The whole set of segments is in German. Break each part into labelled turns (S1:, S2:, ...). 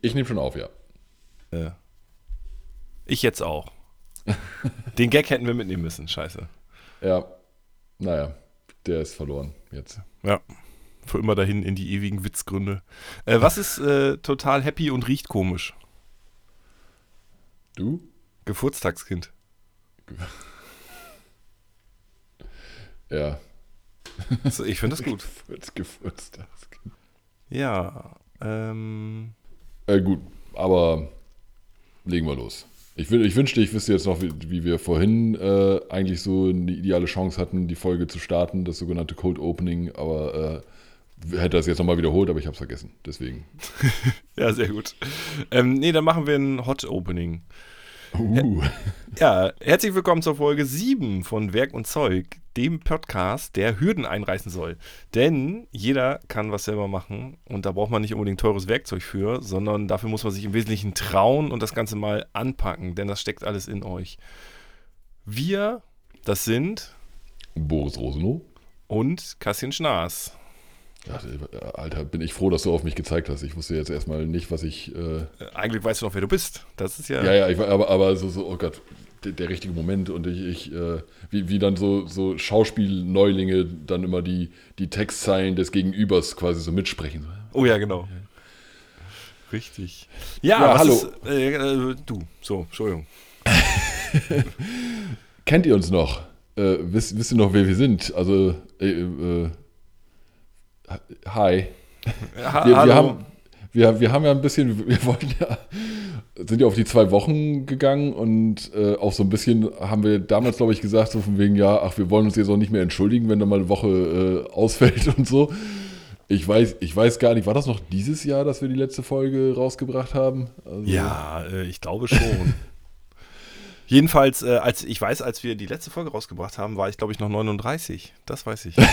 S1: Ich nehme schon auf, ja.
S2: Äh, ich jetzt auch. Den Gag hätten wir mitnehmen müssen, scheiße.
S1: Ja, naja, der ist verloren jetzt.
S2: Ja, für immer dahin in die ewigen Witzgründe. Äh, was ist äh, total happy und riecht komisch?
S1: Du?
S2: Geburtstagskind.
S1: Ja.
S2: Also ich finde das gut.
S1: Geburtstagskind.
S2: Ja, ähm.
S1: Äh, gut, aber legen wir los. Ich, ich wünschte, ich wüsste jetzt noch, wie, wie wir vorhin äh, eigentlich so eine ideale Chance hatten, die Folge zu starten, das sogenannte Cold Opening, aber äh, hätte das jetzt nochmal wiederholt, aber ich habe es vergessen. Deswegen.
S2: ja, sehr gut. Ähm, nee, dann machen wir ein Hot Opening.
S1: Uh.
S2: Ja, herzlich willkommen zur Folge 7 von Werk und Zeug, dem Podcast, der Hürden einreißen soll. Denn jeder kann was selber machen und da braucht man nicht unbedingt teures Werkzeug für, sondern dafür muss man sich im Wesentlichen trauen und das Ganze mal anpacken, denn das steckt alles in euch. Wir, das sind
S1: Boris Rosenow
S2: und Kassian Schnaas.
S1: Ja, Alter, bin ich froh, dass du auf mich gezeigt hast. Ich wusste jetzt erstmal nicht, was ich. Äh
S2: Eigentlich weißt du noch, wer du bist. Das ist ja.
S1: Ja, ja, ich, aber, aber so, so, oh Gott, der, der richtige Moment und ich, ich äh, wie, wie dann so, so Schauspielneulinge dann immer die, die Textzeilen des Gegenübers quasi so mitsprechen.
S2: Oh ja, genau. Richtig. Ja,
S1: Ja, hallo.
S2: Ist, äh, äh, du, so, Entschuldigung.
S1: Kennt ihr uns noch? Äh, wisst, wisst ihr noch, wer wir sind? Also, äh, äh, hi.
S2: Ha
S1: Wir, wir, haben, wir, wir haben ja ein bisschen, wir wollten ja, sind ja auf die zwei Wochen gegangen und äh, auch so ein bisschen haben wir damals, glaube ich, gesagt, so von wegen, ja, ach, wir wollen uns jetzt auch nicht mehr entschuldigen, wenn da mal eine Woche äh, ausfällt und so. Ich weiß, ich weiß gar nicht, war das noch dieses Jahr, dass wir die letzte Folge rausgebracht haben? Also,
S2: Ja, äh, ich glaube schon. Jedenfalls, äh, als ich weiß, als wir die letzte Folge rausgebracht haben, war ich, glaube ich, noch 39. Das weiß ich.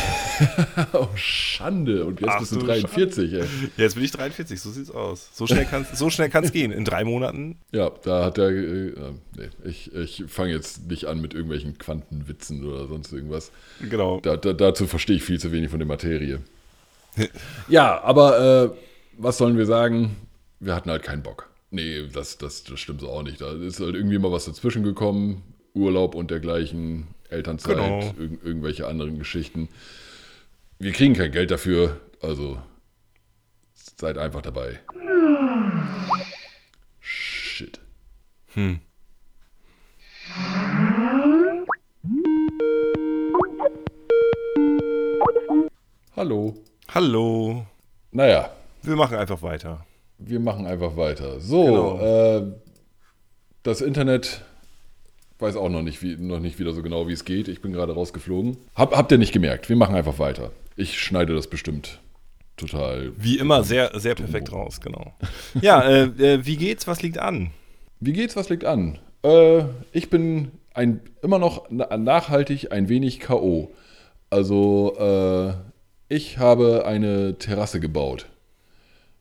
S1: Oh, Schande. Und jetzt
S2: Ach
S1: bist du
S2: du
S1: 43, ey.
S2: Jetzt bin ich 43, so sieht's aus. So schnell kann es so schnell kann's gehen. In drei Monaten.
S1: Ja, da hat er. Äh, äh, nee, ich ich fange jetzt nicht an mit irgendwelchen Quantenwitzen oder sonst irgendwas.
S2: Genau.
S1: Da, da, dazu verstehe ich viel zu wenig von der Materie. ja, aber äh, was sollen wir sagen? Wir hatten halt keinen Bock. Nee, das, das, das stimmt so auch nicht. Da ist halt irgendwie mal was dazwischen gekommen. Urlaub und dergleichen, Elternzeit,
S2: Genau.
S1: irg irgendwelche anderen Geschichten. Wir kriegen kein Geld dafür, also seid einfach dabei. Shit.
S2: Hm.
S1: Hallo.
S2: Hallo.
S1: Naja,
S2: Wir machen einfach weiter.
S1: Wir machen einfach weiter. So,
S2: Genau.
S1: äh, das Internet weiß auch noch nicht, wie, noch nicht wieder so genau, wie es geht. Ich bin gerade rausgeflogen. Hab, habt ihr nicht gemerkt? Wir machen einfach weiter. Ich schneide das bestimmt total.
S2: Wie immer sehr, sehr perfekt raus, genau. Ja, äh, äh, wie geht's? Was liegt an?
S1: Wie geht's? Was liegt an? Äh, ich bin ein, immer noch na- nachhaltig ein wenig K.O. Also, äh, ich habe eine Terrasse gebaut.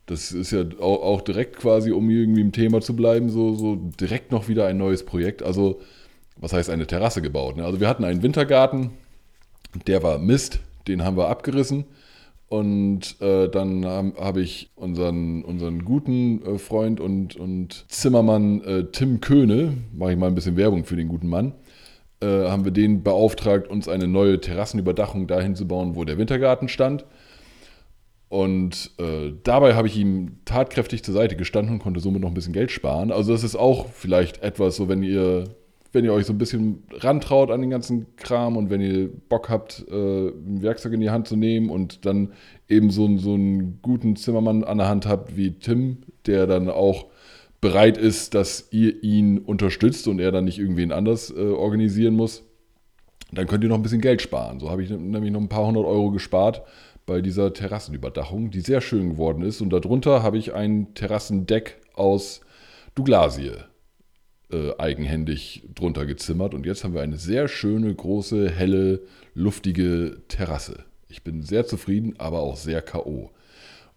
S1: Das ist ja auch, auch direkt quasi, um irgendwie im Thema zu bleiben, so, so direkt noch wieder ein neues Projekt. Also, was heißt eine Terrasse gebaut? Ne? Also, wir hatten einen Wintergarten, der war Mist, den haben wir abgerissen. Und äh, dann habe hab ich unseren, unseren guten äh, Freund und, und Zimmermann äh, Tim Köhne, mache ich mal ein bisschen Werbung für den guten Mann, äh, haben wir den beauftragt, uns eine neue Terrassenüberdachung dahin zu bauen, wo der Wintergarten stand. Und äh, dabei habe ich ihm tatkräftig zur Seite gestanden und konnte somit noch ein bisschen Geld sparen. Also das ist auch vielleicht etwas, so wenn ihr, wenn ihr euch so ein bisschen rantraut an den ganzen Kram und wenn ihr Bock habt, äh, ein Werkzeug in die Hand zu nehmen und dann eben so, einen- so einen guten Zimmermann an der Hand habt wie Tim, der dann auch bereit ist, dass ihr ihn unterstützt und er dann nicht irgendwen anders äh, organisieren muss, dann könnt ihr noch ein bisschen Geld sparen. So habe ich nämlich noch ein paar hundert Euro gespart bei dieser Terrassenüberdachung, die sehr schön geworden ist. Und darunter habe ich ein Terrassendeck aus Douglasie äh, eigenhändig drunter gezimmert. Und jetzt haben wir eine sehr schöne, große, helle, luftige Terrasse. Ich bin sehr zufrieden, aber auch sehr K.O.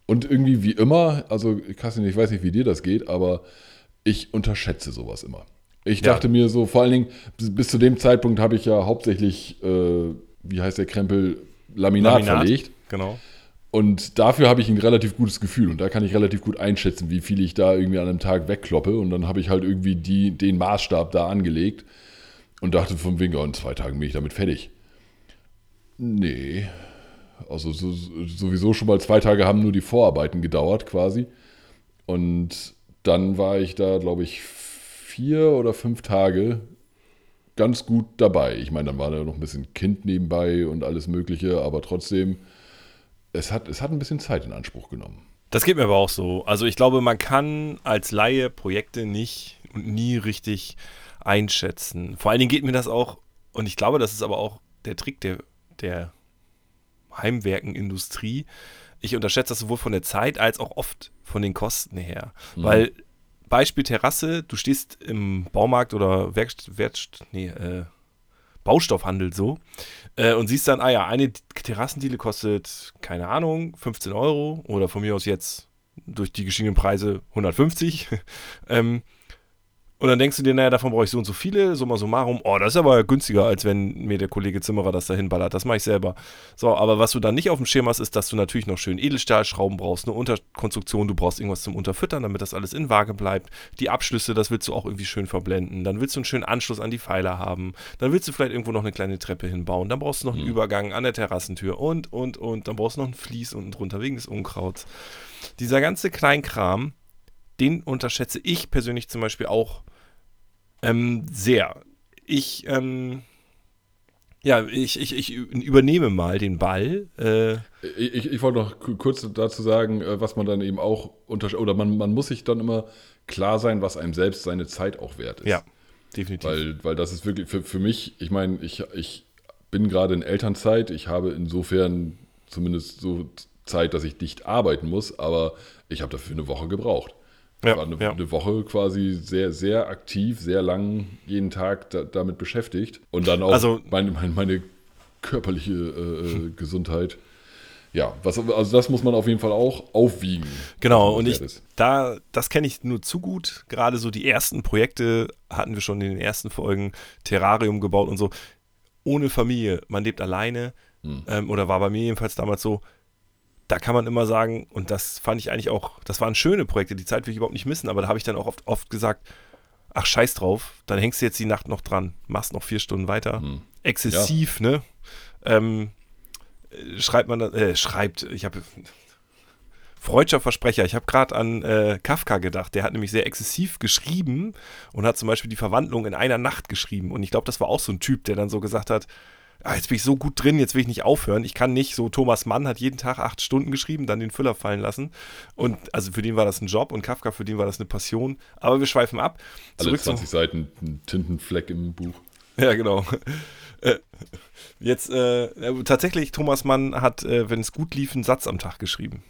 S1: Und irgendwie wie immer, also Kassin, ich weiß nicht, wie dir das geht, aber ich unterschätze sowas immer. Ich
S2: Ja.
S1: dachte mir so, vor allen Dingen, bis, bis zu dem Zeitpunkt habe ich ja hauptsächlich, äh, wie heißt der Krempel, Laminat, verlegt.
S2: Genau.
S1: Und dafür habe ich ein relativ gutes Gefühl und da kann ich relativ gut einschätzen, wie viel ich da irgendwie an einem Tag wegkloppe. Und dann habe ich halt irgendwie die, den Maßstab da angelegt und dachte von wegen, oh, in zwei Tagen bin ich damit fertig. Nee. Also so, sowieso schon mal zwei Tage haben nur die Vorarbeiten gedauert quasi. Und dann war ich da, glaube ich, vier oder fünf Tage ganz gut dabei. Ich meine, dann war da noch ein bisschen Kind nebenbei und alles Mögliche, aber trotzdem, es hat, es hat ein bisschen Zeit in Anspruch genommen.
S2: Das geht mir aber auch so. Also ich glaube, man kann als Laie Projekte nicht und nie richtig einschätzen. Vor allen Dingen geht mir das auch, und ich glaube, das ist aber auch der Trick der, der Heimwerkenindustrie. Ich unterschätze das sowohl von der Zeit als auch oft von den Kosten her. Mhm. Weil Beispiel Terrasse, du stehst im Baumarkt oder Werkst, Werkst, nee, äh, Baustoffhandel so äh, und siehst dann, ah ja, eine Terrassendiele kostet, keine Ahnung, 15 Euro oder von mir aus jetzt durch die gestiegenen Preise 150. ähm, und dann denkst du dir, naja, davon brauche ich so und so viele, summa summarum, oh, das ist aber günstiger, als wenn mir der Kollege Zimmerer das dahin ballert. Das mache ich selber. So, aber was du dann nicht auf dem Schirm hast, ist, dass du natürlich noch schön Edelstahlschrauben brauchst, eine Unterkonstruktion, du brauchst irgendwas zum Unterfüttern, damit das alles in Waage bleibt. Die Abschlüsse, das willst du auch irgendwie schön verblenden. Dann willst du einen schönen Anschluss an die Pfeiler haben. Dann willst du vielleicht irgendwo noch eine kleine Treppe hinbauen. Dann brauchst du noch einen mhm. Übergang an der Terrassentür und, und, und. Dann brauchst du noch ein Vlies unten drunter wegen des Unkrauts. Dieser ganze Kleinkram, den unterschätze ich persönlich zum Beispiel auch ähm, sehr. Ich, ähm, ja, ich, ich, ich übernehme mal den Ball. Äh,
S1: ich, ich wollte noch kurz dazu sagen, äh, was man dann eben auch unterscheidet, oder man, man muss sich dann immer klar sein, was einem selbst seine Zeit auch wert ist.
S2: Ja, definitiv.
S1: Weil, weil das ist wirklich für, für mich, ich meine, ich, ich bin gerade in Elternzeit, ich habe insofern zumindest so Zeit, dass ich dicht arbeiten muss, aber ich habe dafür eine Woche gebraucht. Ja, war eine, ja. eine, Woche quasi sehr, sehr aktiv, sehr lang jeden Tag da, damit beschäftigt. Und dann auch also, meine, meine, meine körperliche äh, äh Gesundheit. Ja, was, also das muss man auf jeden Fall auch aufwiegen.
S2: Genau, und ich, da, das kenne ich nur zu gut. Gerade so die ersten Projekte hatten wir schon in den ersten Folgen, Terrarium gebaut und so. Ohne Familie, man lebt alleine. Hm. Ähm, oder war bei mir jedenfalls damals so, da kann man immer sagen, und das fand ich eigentlich auch, das waren schöne Projekte, die Zeit will ich überhaupt nicht missen, aber da habe ich dann auch oft, oft gesagt, ach scheiß drauf, dann hängst du jetzt die Nacht noch dran, machst noch vier Stunden weiter. Hm. Exzessiv, ja. ne? Ähm, schreibt man, äh, schreibt, ich habe Freudscher Versprecher. Ich habe gerade an äh, Kafka gedacht. Der hat nämlich sehr exzessiv geschrieben und hat zum Beispiel die Verwandlung in einer Nacht geschrieben. Und ich glaube, das war auch so ein Typ, der dann so gesagt hat, ah, jetzt bin ich so gut drin, jetzt will ich nicht aufhören. Ich kann nicht, so Thomas Mann hat jeden Tag acht Stunden geschrieben, dann den Füller fallen lassen. Und also für den war das ein Job und Kafka, für den war das eine Passion. Aber wir schweifen ab.
S1: Zurück Alle 20 Seiten ein Tintenfleck im Buch.
S2: Ja, genau. Äh, jetzt äh, tatsächlich, Thomas Mann hat, äh, wenn es gut lief, einen Satz am Tag geschrieben.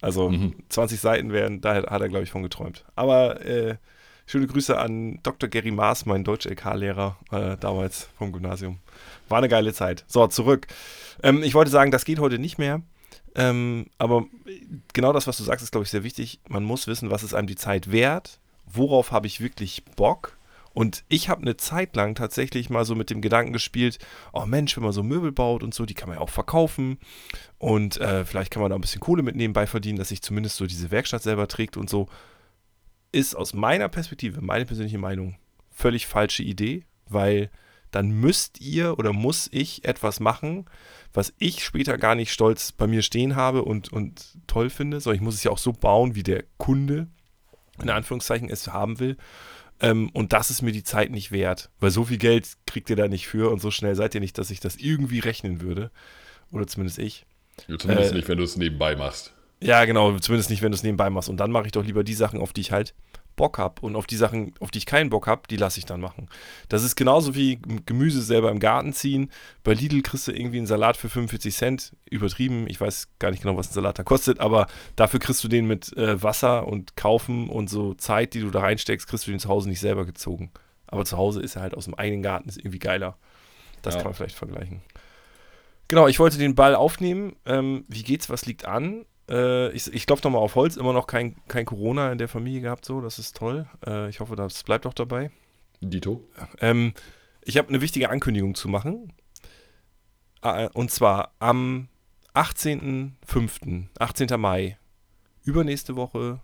S2: Also mhm. 20 Seiten wären, da hat er, glaube ich, von geträumt. Aber äh, schöne Grüße an Dr. Gary Maas, mein Deutsch-LK-Lehrer äh, damals vom Gymnasium. War eine geile Zeit. So, zurück. Ähm, ich wollte sagen, das geht heute nicht mehr. Ähm, aber genau das, was du sagst, ist, glaube ich, sehr wichtig. Man muss wissen, was ist einem die Zeit wert? Worauf habe ich wirklich Bock? Und ich habe eine Zeit lang tatsächlich mal so mit dem Gedanken gespielt, oh Mensch, wenn man so Möbel baut und so, die kann man ja auch verkaufen. Und äh, vielleicht kann man da ein bisschen Kohle mit nebenbei verdienen, dass sich zumindest so diese Werkstatt selber trägt und so. Ist aus meiner Perspektive, meine persönliche Meinung, völlig falsche Idee, weil dann müsst ihr oder muss ich etwas machen, was ich später gar nicht stolz bei mir stehen habe und, und toll finde, sondern ich muss es ja auch so bauen, wie der Kunde in Anführungszeichen es haben will. Ähm, und das ist mir die Zeit nicht wert, weil so viel Geld kriegt ihr da nicht für und so schnell seid ihr nicht, dass ich das irgendwie rechnen würde. Oder zumindest ich.
S1: Ja, zumindest äh, nicht, wenn du es nebenbei machst.
S2: Ja, genau, zumindest nicht, wenn du es nebenbei machst. Und dann mache ich doch lieber die Sachen, auf die ich halt Bock habe und auf die Sachen, auf die ich keinen Bock habe, die lasse ich dann machen. Das ist genauso wie Gemüse selber im Garten ziehen. Bei Lidl kriegst du irgendwie einen Salat für 45 Cent, übertrieben. Ich weiß gar nicht genau, was ein Salat da kostet, aber dafür kriegst du den mit äh, Wasser und Kaufen und so Zeit, die du da reinsteckst, kriegst du den zu Hause nicht selber gezogen. Aber zu Hause ist er halt aus dem eigenen Garten, ist irgendwie geiler. Das ja. kann man vielleicht vergleichen. Genau, ich wollte den Ball aufnehmen. Ähm, wie geht's, was liegt an? Äh, ich ich klopfe nochmal auf Holz, immer noch kein, kein Corona in der Familie gehabt, so, das ist toll. Äh, ich hoffe, das bleibt auch dabei.
S1: Dito.
S2: Ähm, ich habe eine wichtige Ankündigung zu machen. Äh, und zwar am 18.05., 18. Mai, übernächste Woche,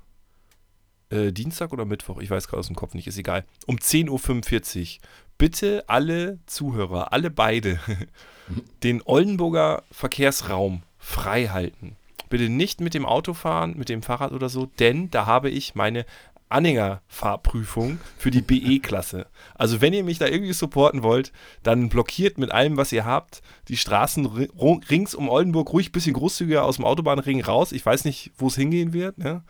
S2: äh, Dienstag oder Mittwoch, ich weiß gerade aus dem Kopf nicht, ist egal, um 10.45 Uhr. Bitte alle Zuhörer, alle beide, den Oldenburger Verkehrsraum frei halten. Bitte nicht mit dem Auto fahren, mit dem Fahrrad oder so, denn da habe ich meine Anhängerfahrprüfung für die BE-Klasse. Also wenn ihr mich da irgendwie supporten wollt, dann blockiert mit allem, was ihr habt, die Straßen rings um Oldenburg ruhig ein bisschen großzügiger aus dem Autobahnring raus. Ich weiß nicht, wo es hingehen wird. Ne?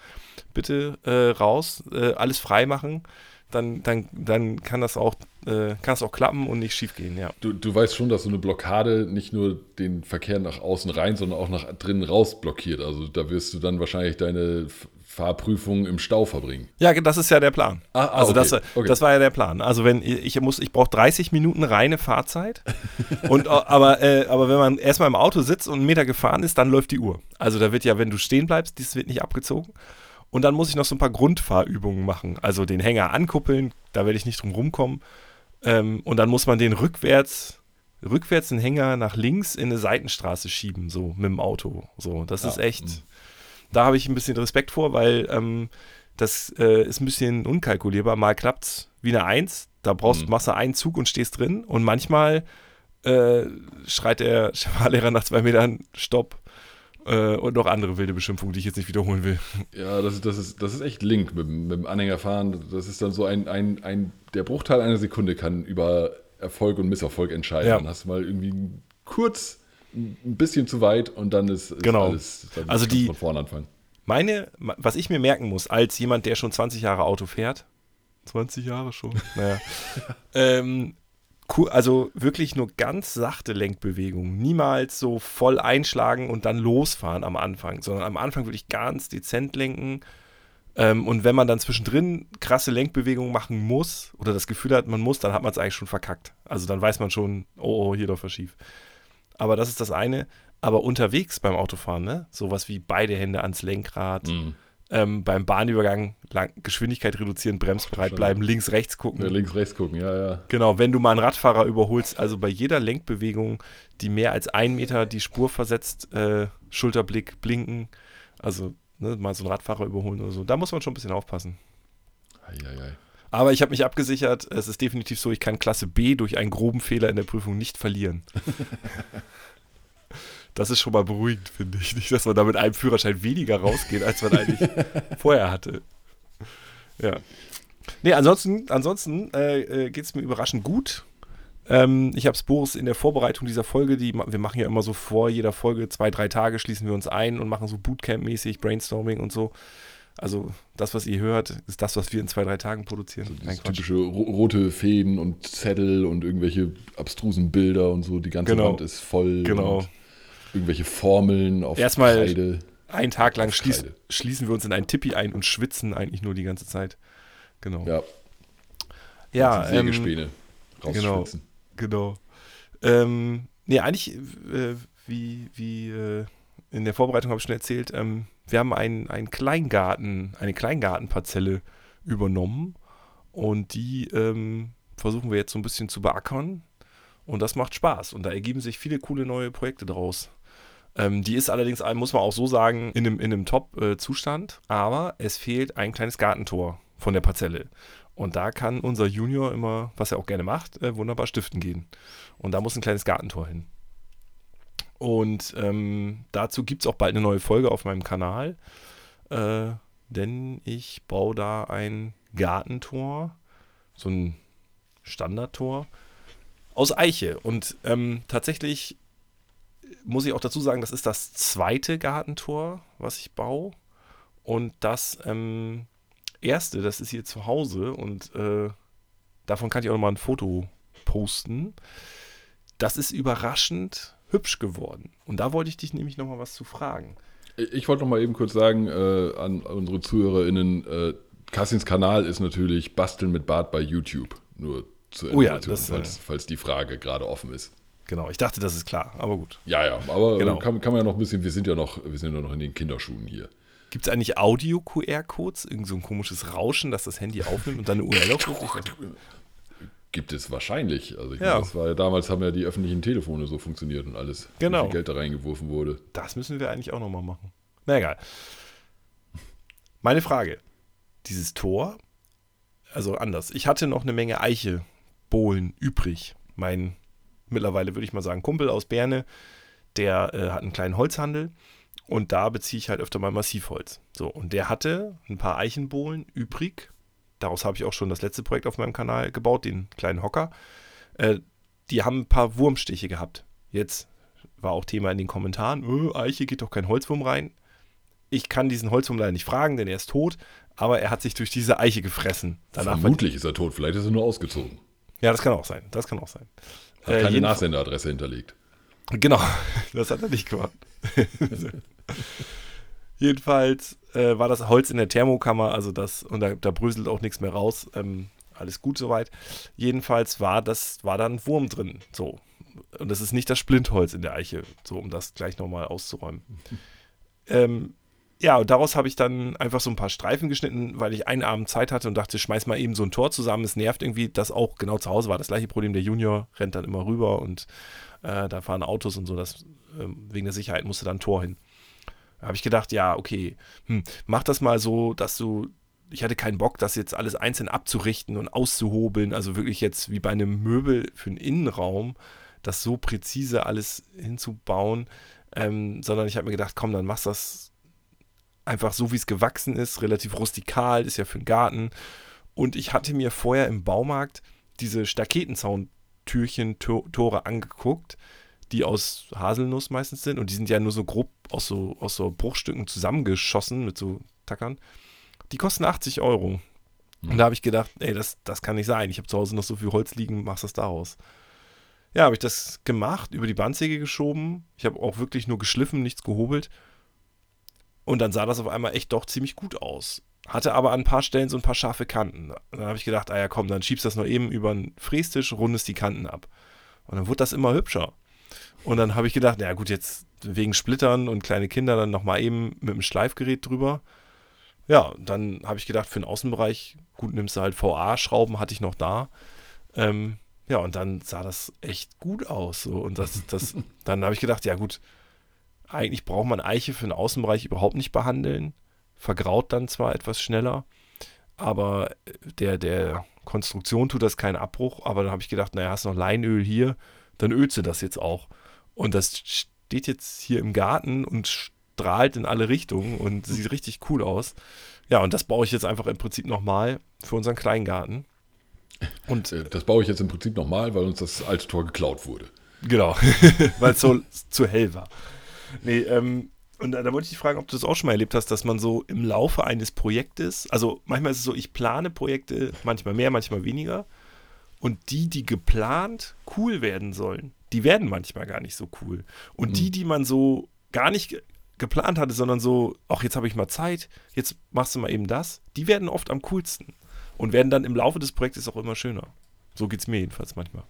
S2: Bitte äh, raus, äh, alles frei machen. Dann, dann, dann kann das auch äh, kann es auch klappen und nicht schief gehen, ja.
S1: Du, du weißt schon, dass so eine Blockade nicht nur den Verkehr nach außen rein, sondern auch nach drinnen raus blockiert. Also da wirst du dann wahrscheinlich deine Fahrprüfung im Stau verbringen.
S2: Ja, das ist ja der Plan.
S1: Ah, ah,
S2: also
S1: okay,
S2: das,
S1: okay.
S2: das war ja der Plan. Also wenn ich muss, ich brauche 30 Minuten reine Fahrzeit. und aber, äh, aber wenn man erstmal im Auto sitzt und einen Meter gefahren ist, dann läuft die Uhr. Also da wird ja, wenn du stehen bleibst, das wird nicht abgezogen. Und dann muss ich noch so ein paar Grundfahrübungen machen. Also den Hänger ankuppeln, da werde ich nicht drum rumkommen. Ähm, und dann muss man den rückwärts, rückwärts den Hänger nach links in eine Seitenstraße schieben, so mit dem Auto. So, das
S1: Ja,
S2: ist echt.
S1: mh.
S2: Da habe ich ein bisschen Respekt vor, weil ähm, das äh, ist ein bisschen unkalkulierbar. Mal klappt's wie eine Eins, da brauchst du
S1: Mhm.
S2: Masse einen Zug und stehst drin. Und manchmal äh, schreit der Fahrlehrer nach zwei Metern Stopp. Äh, und noch andere wilde Beschimpfungen, die ich jetzt nicht wiederholen will.
S1: Ja, das, ist- das, ist, das ist echt link mit, dem- mit dem Anhängerfahren. Das ist dann so ein, ein, ein, der Bruchteil einer Sekunde kann über Erfolg und Misserfolg entscheiden.
S2: Ja.
S1: Dann hast du mal irgendwie kurz ein bisschen zu weit und dann ist, ist
S2: Genau.
S1: alles, dann
S2: Also die-
S1: von vorne anfangen.
S2: Meine, was ich mir merken muss, als jemand, der schon 20 Jahre Auto fährt, 20 Jahre schon, naja, ähm, also wirklich nur ganz sachte Lenkbewegungen, niemals so voll einschlagen und dann losfahren am Anfang, sondern am Anfang wirklich ganz dezent lenken. Ähm, und wenn man dann zwischendrin krasse Lenkbewegungen machen muss oder das Gefühl hat, man muss, dann hat man es eigentlich schon verkackt. Also dann weiß man schon, oh, oh hier läuft was schief. Aber das ist das eine. Aber unterwegs beim Autofahren, ne? Sowas wie beide Hände ans Lenkrad,
S1: Mhm.
S2: Ähm, beim Bahnübergang lang, Geschwindigkeit reduzieren, bremsbereit bleiben, links, rechts gucken.
S1: Ja, links, rechts gucken, ja, ja.
S2: Genau, wenn du mal einen Radfahrer überholst, also bei jeder Lenkbewegung, die mehr als ein Meter die Spur versetzt, äh, Schulterblick, blinken, also ne, mal so einen Radfahrer überholen oder so, da muss man schon ein bisschen aufpassen.
S1: Eieiei.
S2: Aber ich habe mich abgesichert, es ist definitiv so, ich kann Klasse B durch einen groben Fehler in der Prüfung nicht verlieren. Das ist schon mal beruhigend, finde ich. Nicht, dass man da mit einem Führerschein weniger rausgeht, als man eigentlich vorher hatte. Ja. Nee, ansonsten, ansonsten äh, äh, geht es mir überraschend gut. Ähm, ich habe es Boris in der Vorbereitung dieser Folge, die, wir machen ja immer so vor jeder Folge, zwei, drei Tage schließen wir uns ein und machen so Bootcamp-mäßig, Brainstorming und so. Also das, was ihr hört, ist das, was wir in zwei, drei Tagen produzieren. Quatsch.
S1: typische ro rote Fäden und Zettel und irgendwelche abstrusen Bilder und so. Die ganze
S2: Genau.
S1: Wand ist voll.
S2: Genau.
S1: Irgendwelche Formeln auf
S2: Erstmal-
S1: Kreide.
S2: Einen Tag lang schließ, schließen wir uns in einen Tippi ein und schwitzen eigentlich nur die ganze Zeit. Genau.
S1: Ja,
S2: Ja, ähm,
S1: Sägespäne rausschwitzen.
S2: Genau. Ähm, nee, eigentlich, äh, wie, wie äh, in der Vorbereitung habe ich schon erzählt, ähm, wir haben einen, einen Kleingarten, eine Kleingartenparzelle übernommen und die ähm, versuchen wir jetzt so ein bisschen zu beackern und das macht Spaß und da ergeben sich viele coole neue Projekte draus. Ähm, die ist allerdings, muss man auch so sagen, in einem, in einem Top-Zustand, aber es fehlt ein kleines Gartentor von der Parzelle. Und da kann unser Junior immer, was er auch gerne macht, äh, wunderbar stiften gehen. Und da muss ein kleines Gartentor hin. Und ähm, dazu gibt es auch bald eine neue Folge auf meinem Kanal. Äh, denn ich baue da ein Gartentor, so ein Standardtor, aus Eiche. Und ähm, tatsächlich muss ich auch dazu sagen, das ist das zweite Gartentor, was ich baue. Und das ähm, erste, das ist hier zu Hause und äh, davon kann ich auch noch mal ein Foto posten. Das ist überraschend hübsch geworden. Und da wollte ich dich nämlich noch mal was zu fragen.
S1: Ich wollte noch mal eben kurz sagen äh, an unsere ZuhörerInnen, äh, Cassins Kanal ist natürlich Basteln mit Bart bei YouTube. Nur zur
S2: Oh ja, das, äh,
S1: falls, falls die Frage gerade offen ist.
S2: Genau, ich dachte, das ist klar, aber gut.
S1: Ja, ja, aber
S2: Genau.
S1: äh, kann, kann man ja noch ein bisschen, wir sind ja noch, wir sind ja noch in den Kinderschuhen hier.
S2: Gibt es eigentlich Audio-QR-Codes? Irgend so ein komisches Rauschen, dass das Handy aufnimmt und dann eine URL aufruft? Dachte,
S1: Gibt es wahrscheinlich. Also ich
S2: Ja.
S1: meine, das war ja damals haben ja die öffentlichen Telefone so funktioniert und alles.
S2: Genau.
S1: Wie viel Geld da reingeworfen wurde.
S2: Das müssen wir eigentlich auch nochmal machen. Na egal. Meine Frage. Dieses Tor, also anders. Ich hatte noch eine Menge Eiche-Bohlen übrig. Mein, mittlerweile würde ich mal sagen, Kumpel aus Berne, der äh, hat einen kleinen Holzhandel und da beziehe ich halt öfter mal Massivholz. So, und der hatte ein paar Eichenbohlen übrig. Daraus habe ich auch schon das letzte Projekt auf meinem Kanal gebaut, den kleinen Hocker. Äh, die haben ein paar Wurmstiche gehabt. Jetzt war auch Thema in den Kommentaren, "Äh, Eiche geht doch kein Holzwurm rein. Ich kann diesen Holzwurm leider nicht fragen, denn er ist tot, aber er hat sich durch diese Eiche gefressen. Danach
S1: Vermutlich ist er tot, vielleicht ist er nur ausgezogen.
S2: Ja, das kann auch sein. Das kann auch sein.
S1: Hat
S2: Äh,
S1: keine Nachsenderadresse hinterlegt.
S2: Genau, das hat er nicht gemacht. Jedenfalls äh, war das Holz in der Thermokammer, also das, und da, da bröselt auch nichts mehr raus. Ähm, alles gut soweit. Jedenfalls war das, war da ein Wurm drin. So. Und das ist nicht das Splintholz in der Eiche, so um das gleich nochmal auszuräumen. ähm, ja, und daraus habe ich dann einfach so ein paar Streifen geschnitten, weil ich einen Abend Zeit hatte und dachte, schmeiß mal eben so ein Tor zusammen. Es nervt irgendwie, das auch genau zu Hause war. Das gleiche Problem, der Junior rennt dann immer rüber und äh, da fahren Autos und so. Das, ähm, wegen der Sicherheit musste da ein Tor hin. Da habe ich gedacht, ja, okay, hm, mach das mal so, dass du. Ich hatte keinen Bock, das jetzt alles einzeln abzurichten und auszuhobeln. Also wirklich jetzt wie bei einem Möbel für einen Innenraum, das so präzise alles hinzubauen. Ähm, sondern ich habe mir gedacht, komm, dann machst du das einfach so, wie es gewachsen ist, relativ rustikal, ist ja für den Garten. Und ich hatte mir vorher im Baumarkt diese Staketenzauntürchen, To- Tore angeguckt, die aus Haselnuss meistens sind. Und die sind ja nur so grob aus so, aus so Bruchstücken zusammengeschossen mit so Tackern. Die kosten 80 Euro. Und da habe ich gedacht, ey, das, das kann nicht sein. Ich habe zu Hause noch so viel Holz liegen, machst das daraus. Ja, habe ich das gemacht, über die Bandsäge geschoben. Ich habe auch wirklich nur geschliffen, nichts gehobelt. Und dann sah das auf einmal echt doch ziemlich gut aus. Hatte aber an ein paar Stellen so ein paar scharfe Kanten. Dann habe ich gedacht, ah ja komm, dann schiebst du das noch eben über einen Frästisch, rundest die Kanten ab. Und dann wurde das immer hübscher. Und dann habe ich gedacht, na gut, jetzt wegen Splittern und kleine Kinder dann nochmal eben mit dem Schleifgerät drüber. Ja, dann habe ich gedacht, für den Außenbereich, gut, nimmst du halt VA-Schrauben, hatte ich noch da. Ähm, ja, und dann sah das echt gut aus. So. Und das, das, dann habe ich gedacht, ja gut, eigentlich braucht man Eiche für den Außenbereich überhaupt nicht behandeln. Vergraut dann zwar etwas schneller, aber der, der Konstruktion tut das keinen Abbruch. Aber dann habe ich gedacht, naja, hast noch Leinöl hier, dann ölst du das jetzt auch. Und das steht jetzt hier im Garten und strahlt in alle Richtungen und sieht richtig cool aus. Ja, und das baue ich jetzt einfach im Prinzip nochmal für unseren Kleingarten. Und
S1: Äh, Das baue ich jetzt im Prinzip nochmal, weil uns das alte Tor geklaut wurde.
S2: Genau, weil es so zu hell war. Nee, ähm, und da, da wollte ich dich fragen, ob du das auch schon mal erlebt hast, dass man so im Laufe eines Projektes, also manchmal ist es so, ich plane Projekte, manchmal mehr, manchmal weniger. Und die, die geplant cool werden sollen, die werden manchmal gar nicht so cool. Und die, die man so gar nicht ge geplant hatte, sondern so, ach, jetzt habe ich mal Zeit, jetzt machst du mal eben das, die werden oft am coolsten. Und werden dann im Laufe des Projektes auch immer schöner. So geht es mir jedenfalls manchmal.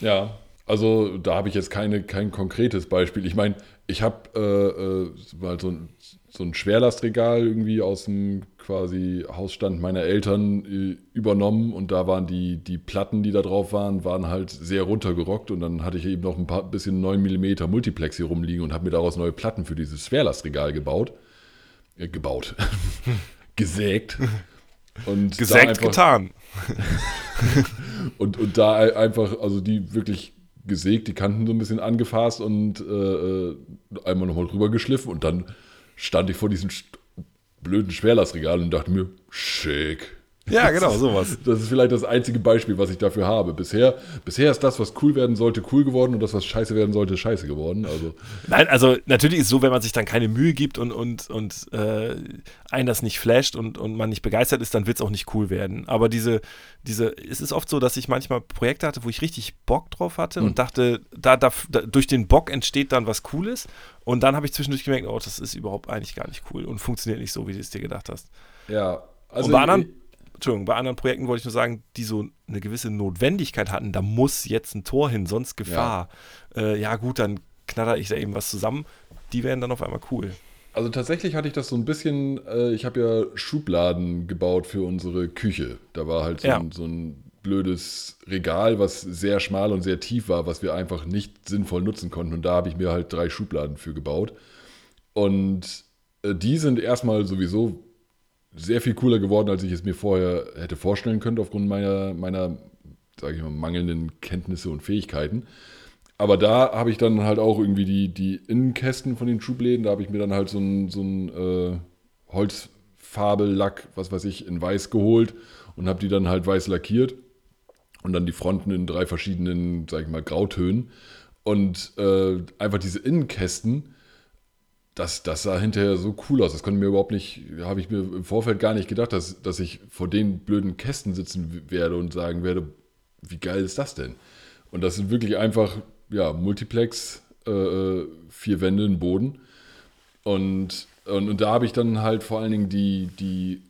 S1: Ja, also da habe ich jetzt keine, kein konkretes Beispiel. Ich meine, ich habe äh, äh, mal so ein, so ein Schwerlastregal irgendwie aus dem quasi Hausstand meiner Eltern äh, übernommen und da waren die, die Platten, die da drauf waren, waren halt sehr runtergerockt und dann hatte ich eben noch ein paar bisschen 9 mm Multiplex hier rumliegen und habe mir daraus neue Platten für dieses Schwerlastregal gebaut. Äh, gebaut. Gesägt. Und
S2: Gesägt,
S1: einfach-
S2: getan.
S1: und, und da ei- einfach, also die wirklich gesägt, die Kanten so ein bisschen angefasst und äh, äh, einmal nochmal drüber geschliffen und dann stand ich vor diesem blöden Schwerlastregal und dachte mir, schick.
S2: Ja, genau, sowas.
S1: Das ist vielleicht das einzige Beispiel, was ich dafür habe. Bisher, bisher ist das, was cool werden sollte, cool geworden und das, was scheiße werden sollte, scheiße geworden. Also,
S2: Nein, also natürlich ist es so, wenn man sich dann keine Mühe gibt und, und, und äh, einen das nicht flasht und, und man nicht begeistert ist, dann wird es auch nicht cool werden. Aber diese, diese, es ist oft so, dass ich manchmal Projekte hatte, wo ich richtig Bock drauf hatte und dachte, da, da, da, durch den Bock entsteht dann was Cooles. Und dann habe ich zwischendurch gemerkt, oh, das ist überhaupt eigentlich gar nicht cool und funktioniert nicht so, wie du es dir gedacht hast.
S1: ja. Also,
S2: und bei anderen, Entschuldigung, bei anderen Projekten wollte ich nur sagen, die so eine gewisse Notwendigkeit hatten, da muss jetzt ein Tor hin, sonst Gefahr. Ja, äh, ja gut, dann knatter ich da eben was zusammen. Die werden dann auf einmal cool.
S1: Also tatsächlich hatte ich das so ein bisschen, äh, ich habe ja Schubladen gebaut für unsere Küche. Da war halt so,
S2: Ja.
S1: ein, so ein blödes Regal, was sehr schmal und sehr tief war, was wir einfach nicht sinnvoll nutzen konnten. Und da habe ich mir halt drei Schubladen für gebaut. Und äh, die sind erstmal sowieso sehr viel cooler geworden, als ich es mir vorher hätte vorstellen können, aufgrund meiner, meiner sage ich mal, mangelnden Kenntnisse und Fähigkeiten. Aber da habe ich dann halt auch irgendwie die, die Innenkästen von den Schubläden, da habe ich mir dann halt so ein, so ein äh, Holzfarbellack, was weiß ich, in weiß geholt und habe die dann halt weiß lackiert und dann die Fronten in drei verschiedenen, sag ich mal, Grautönen. Und äh, einfach diese Innenkästen, das, das sah hinterher so cool aus. Das konnte mir überhaupt nicht, habe ich mir im Vorfeld gar nicht gedacht, dass, dass ich vor den blöden Kästen sitzen werde und sagen werde, wie geil ist das denn? Und das sind wirklich einfach, ja, Multiplex, äh, äh vier Wände, ein Boden. Und, und, und, da habe ich dann halt vor allen Dingen die, die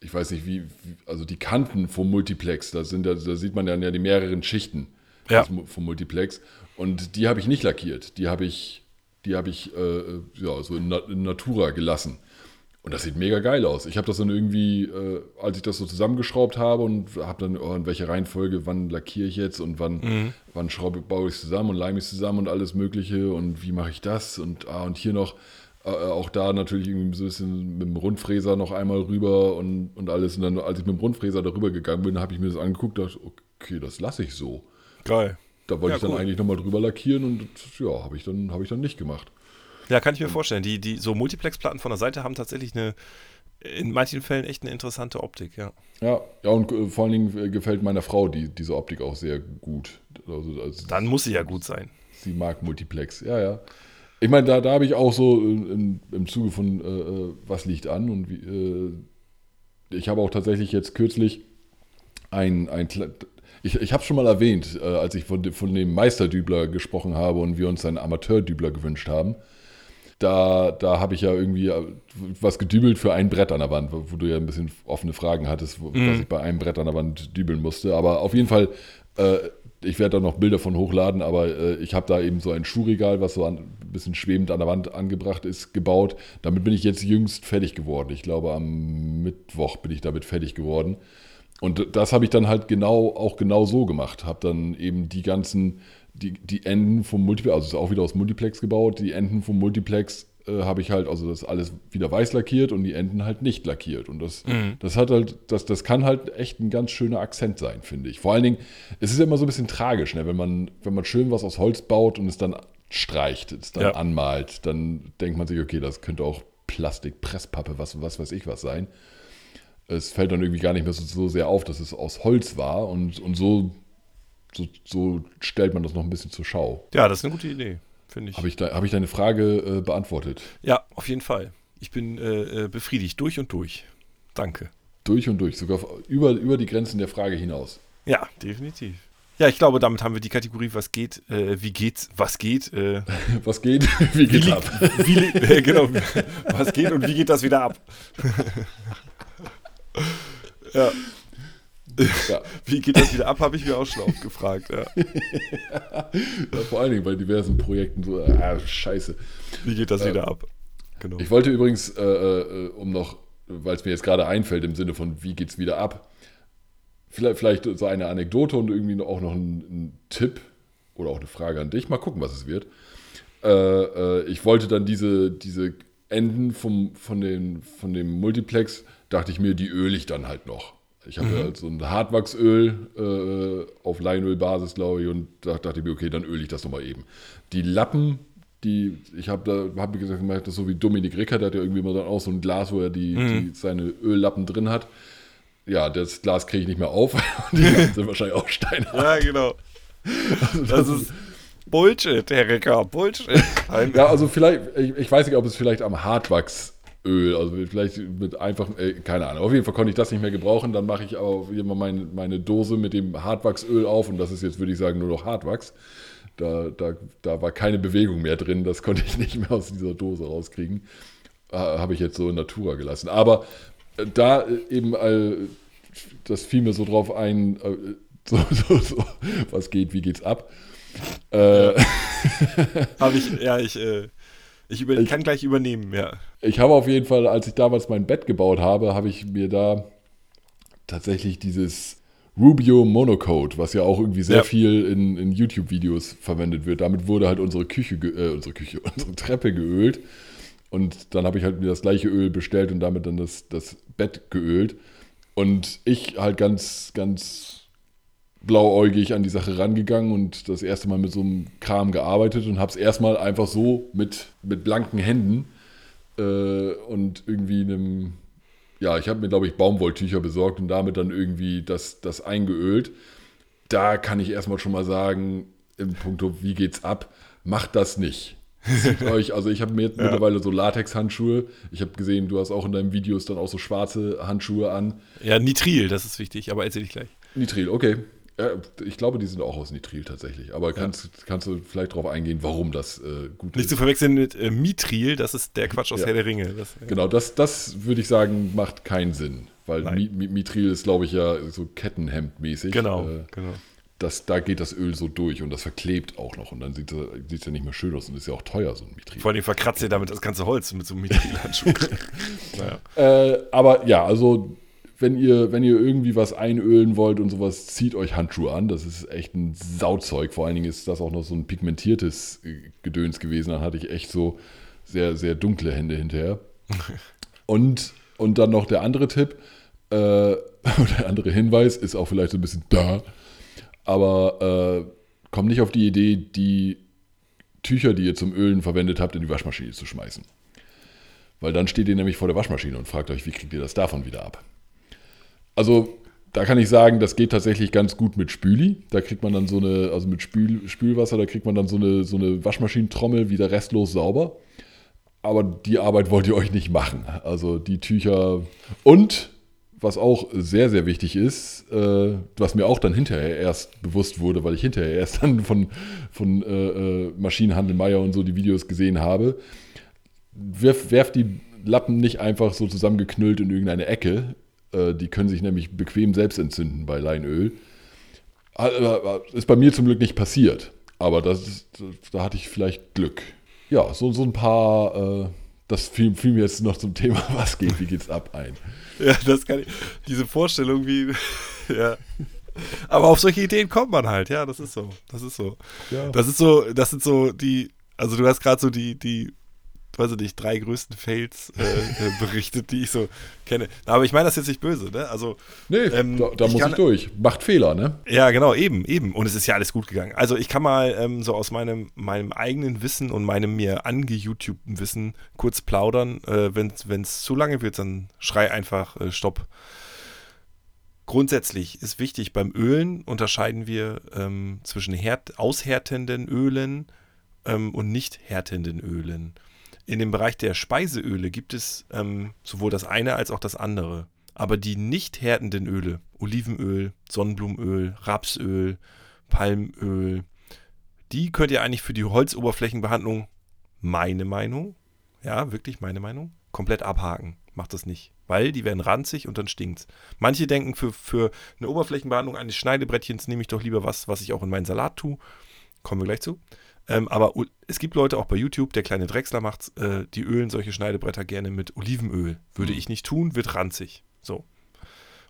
S1: ich weiß nicht, wie, also die Kanten vom Multiplex, da, sind, da, da sieht man dann ja die mehreren Schichten
S2: ja.
S1: vom Multiplex. Und die habe ich nicht lackiert. Die habe ich, die habe ich äh, ja, so in, in, Natura gelassen. Und das sieht mega geil aus. Ich habe das dann irgendwie, äh, als ich das so zusammengeschraubt habe und habe dann, oh, in welcher Reihenfolge, wann lackiere ich jetzt und wann, mhm. wann schraube, baue ich es zusammen und leime ich es zusammen und alles Mögliche und wie mache ich das und, ah, und hier noch äh, auch da natürlich irgendwie so ein bisschen mit dem Rundfräser noch einmal rüber und, und alles. Und dann, als ich mit dem Rundfräser darüber gegangen bin, habe ich mir das angeguckt und dachte, okay, das lasse ich so.
S2: Geil.
S1: Da wollte ja, ich dann cool. eigentlich nochmal drüber lackieren und ja, habe ich, dann, hab ich dann nicht gemacht.
S2: Ja, kann ich mir vorstellen. Die, die so Multiplex-Platten von der Seite haben tatsächlich eine, in manchen Fällen echt eine interessante Optik, ja.
S1: Ja, ja und äh, vor allen Dingen äh, gefällt meiner Frau die, diese Optik auch sehr gut.
S2: Also, also Dann muss sie ja gut sein.
S1: Sie mag Multiplex, ja, ja. Ich meine, da, da habe ich auch so im, im Zuge von, äh, äh, was liegt an und wie, äh, ich habe auch tatsächlich jetzt kürzlich ein, ein ich, ich habe es schon mal erwähnt, äh, als ich von, von dem Meisterdübler gesprochen habe und wir uns einen Amateurdübler gewünscht haben. Da, da habe ich ja irgendwie äh, was gedübelt für ein Brett an der Wand, wo, wo du ja ein bisschen offene Fragen hattest, wo, mhm. was ich bei einem Brett an der Wand dübeln musste. Aber auf jeden Fall äh, ich werde da noch Bilder von hochladen, aber äh, ich habe da eben so ein Schuhregal, was so ein bisschen schwebend an der Wand angebracht ist, gebaut. Damit bin ich jetzt jüngst fertig geworden. Ich glaube, am Mittwoch bin ich damit fertig geworden. Und das habe ich dann halt genau, auch genau so gemacht. Habe dann eben die ganzen, die, die Enden vom Multiplex, also ist auch wieder aus Multiplex gebaut, die Enden vom Multiplex äh, habe ich halt, also das alles wieder weiß lackiert und die Enden halt nicht lackiert. Und das, mhm. das hat halt, das, das kann halt echt ein ganz schöner Akzent sein, finde ich. Vor allen Dingen, es ist ja immer so ein bisschen tragisch, ne? wenn, man, wenn man schön was aus Holz baut und es dann streicht, es dann ja. anmalt, dann denkt man sich, okay, das könnte auch Plastik, Presspappe, was, was weiß ich was sein. Es fällt dann irgendwie gar nicht mehr so, so sehr auf, dass es aus Holz war und, und so, so, so stellt man das noch ein bisschen zur Schau.
S2: Ja, das ist eine gute Idee finde ich.
S1: Habe ich, hab ich deine Frage äh, beantwortet?
S2: Ja, auf jeden Fall. Ich bin äh, äh, befriedigt, durch und durch. Danke.
S1: Durch und durch, sogar über, über die Grenzen der Frage hinaus.
S2: Ja, definitiv. Ja, ich glaube, damit haben wir die Kategorie, was geht, äh, wie geht's, was geht. Äh,
S1: was geht, wie geht wie ab.
S2: Wie, äh, genau, was geht und wie geht das wieder ab. ja. Ja. Wie geht das wieder ab, habe ich mir auch schon oft gefragt. Ja.
S1: ja, vor allen Dingen bei diversen Projekten so, ah, scheiße.
S2: Wie geht das äh, wieder ab?
S1: Genau. Ich wollte übrigens, äh, äh, um noch, weil es mir jetzt gerade einfällt im Sinne von, wie geht es wieder ab, vielleicht, vielleicht so eine Anekdote und irgendwie auch noch ein, Tipp oder auch eine Frage an dich. Mal gucken, was es wird. Äh, äh, ich wollte dann diese, diese Enden vom, von, den, von dem Multiplex, dachte ich mir, die öle ich dann halt noch. Ich habe mhm. halt so ein Hartwachsöl äh, auf Leinölbasis, glaube ich, und da dachte ich mir, okay, dann öle ich das nochmal eben. Die Lappen, die, ich habe da, habe gesagt, das so wie Dominik Ricker, der hat ja irgendwie immer dann auch so ein Glas, wo er die, mhm. die seine Öllappen drin hat. Ja, das Glas kriege ich nicht mehr auf. die sind wahrscheinlich auch steinhart.
S2: Ja, genau. Also das, das ist Bullshit, Herr Ricker, Bullshit.
S1: ja, also vielleicht, ich, ich, weiß nicht, ob es vielleicht am Hartwachs Öl, also vielleicht mit einfach, äh, keine Ahnung. Auf jeden Fall konnte ich das nicht mehr gebrauchen. Dann mache ich aber immer meine, meine Dose mit dem Hartwachsöl auf und das ist jetzt, würde ich sagen, nur noch Hartwachs. Da, da, da war keine Bewegung mehr drin, das konnte ich nicht mehr aus dieser Dose rauskriegen. Äh, Habe ich jetzt so in Natura gelassen. Aber äh, da äh, eben, äh, das fiel mir so drauf ein, äh, so, so, so, was geht, wie geht's ab.
S2: Äh, Habe ich, ja, ich, ich, über, ich kann gleich übernehmen, ja.
S1: Ich habe auf jeden Fall, als ich damals mein Bett gebaut habe, habe ich mir da tatsächlich dieses Rubio Monocode, was ja auch irgendwie sehr
S2: Ja.
S1: viel in, in YouTube-Videos verwendet wird. Damit wurde halt unsere Küche, äh, unsere Küche, unsere Treppe geölt. Und dann habe ich halt mir das gleiche Öl bestellt und damit dann das, das Bett geölt. Und ich halt ganz, ganz blauäugig an die Sache rangegangen und das erste Mal mit so einem Kram gearbeitet und habe es erstmal einfach so mit, mit blanken Händen äh, und irgendwie einem, ja, ich habe mir, glaube ich, Baumwolltücher besorgt und damit dann irgendwie das, das eingeölt. Da kann ich erstmal schon mal sagen, im Punkto, wie geht's ab, macht das nicht. Zieht euch, also ich habe mir jetzt mittlerweile so Latex-Handschuhe. Ich habe gesehen, du hast auch in deinen Videos dann auch so schwarze Handschuhe an.
S2: Ja, Nitril, das ist wichtig, aber erzähl ich gleich.
S1: Nitril, okay. Ja, ich glaube, die sind auch aus Nitril tatsächlich. Aber kannst, kannst du vielleicht darauf eingehen, warum das äh, gut
S2: Nicht
S1: ist?
S2: zu verwechseln mit äh, Mitril, das ist der Quatsch aus
S1: Ja.
S2: Herr der Ringe. Das,
S1: Genau, das, das würde ich sagen, macht keinen Sinn. Weil. Mi Mi Mitril ist, glaube ich, ja so Kettenhemd-mäßig.
S2: Genau,
S1: Äh,
S2: genau.
S1: das, da geht das Öl so durch und das verklebt auch noch. Und dann sieht es ja nicht mehr schön aus und ist ja auch teuer, so ein Mitril.
S2: Vor allem verkratzt ihr damit das ganze Holz mit so einem Mitrilhandschuh. naja.
S1: Äh, aber ja, also wenn ihr, wenn ihr irgendwie was einölen wollt und sowas, zieht euch Handschuhe an. Das ist echt ein Sauzeug. Vor allen Dingen ist das auch noch so ein pigmentiertes äh, Gedöns gewesen. Dann hatte ich echt so sehr, sehr dunkle Hände hinterher. Und, und dann noch der andere Tipp, äh, der andere Hinweis ist auch vielleicht so ein bisschen da, aber äh, kommt nicht auf die Idee, die Tücher, die ihr zum Ölen verwendet habt, in die Waschmaschine zu schmeißen. Weil dann steht ihr nämlich vor der Waschmaschine und fragt euch, wie kriegt ihr das davon wieder ab? Also, da kann ich sagen, das geht tatsächlich ganz gut mit Spüli. Da kriegt man dann so eine, also mit Spül, Spülwasser, da kriegt man dann so eine, so eine Waschmaschinentrommel wieder restlos sauber. Aber die Arbeit wollt ihr euch nicht machen. Also die Tücher. Und was auch sehr, sehr wichtig ist, äh, was mir auch dann hinterher erst bewusst wurde, weil ich hinterher erst dann von, von äh, äh, Maschinenhandel Meier und so die Videos gesehen habe, werft, werft die Lappen nicht einfach so zusammengeknüllt in irgendeine Ecke. Äh, die können sich nämlich bequem selbst entzünden bei Leinöl. Äh, Ist bei mir zum Glück nicht passiert. Aber das ist, da hatte ich vielleicht Glück. Ja, so, so ein paar, äh, das fiel, fiel mir jetzt noch zum Thema, was geht, wie geht's ab ein.
S2: Ja, das kann ich. Diese Vorstellung, wie. ja. Aber auf solche Ideen kommt man halt, ja, das ist so. Das ist so.
S1: Ja.
S2: Das ist so, das sind so die, also du hast gerade so die, die, weiß ich nicht, drei größten Fails äh, äh, berichtet, die ich so kenne. Aber ich meine das jetzt nicht böse, ne? Also,
S1: Nee,
S2: Ähm,
S1: da, da
S2: ich
S1: muss
S2: kann-
S1: ich durch. Macht Fehler, ne?
S2: ja, genau, eben, eben. Und es ist ja alles gut gegangen. Also ich kann mal ähm, so aus meinem, meinem eigenen Wissen und meinem mir ange-YouTubten Wissen kurz plaudern. Äh, Wenn es zu lange wird, dann schrei einfach äh, Stopp. Grundsätzlich ist wichtig, beim Ölen unterscheiden wir ähm, zwischen härt aushärtenden Ölen ähm, und nicht härtenden Ölen. In dem Bereich der Speiseöle gibt es ähm, sowohl das eine als auch das andere. Aber die nicht härtenden Öle, Olivenöl, Sonnenblumenöl, Rapsöl, Palmöl, die könnt ihr eigentlich für die Holzoberflächenbehandlung, meine Meinung, ja, wirklich meine Meinung, komplett abhaken. Macht das nicht. Weil die werden ranzig und dann stinkt's. Manche denken, für, für eine Oberflächenbehandlung eines Schneidebrettchens nehme ich doch lieber was, was ich auch in meinen Salat tue. Kommen wir gleich zu. Ähm, aber es gibt Leute auch bei YouTube, der kleine Drechsler macht, äh, die ölen solche Schneidebretter gerne mit Olivenöl. Würde ich nicht tun, wird ranzig. So.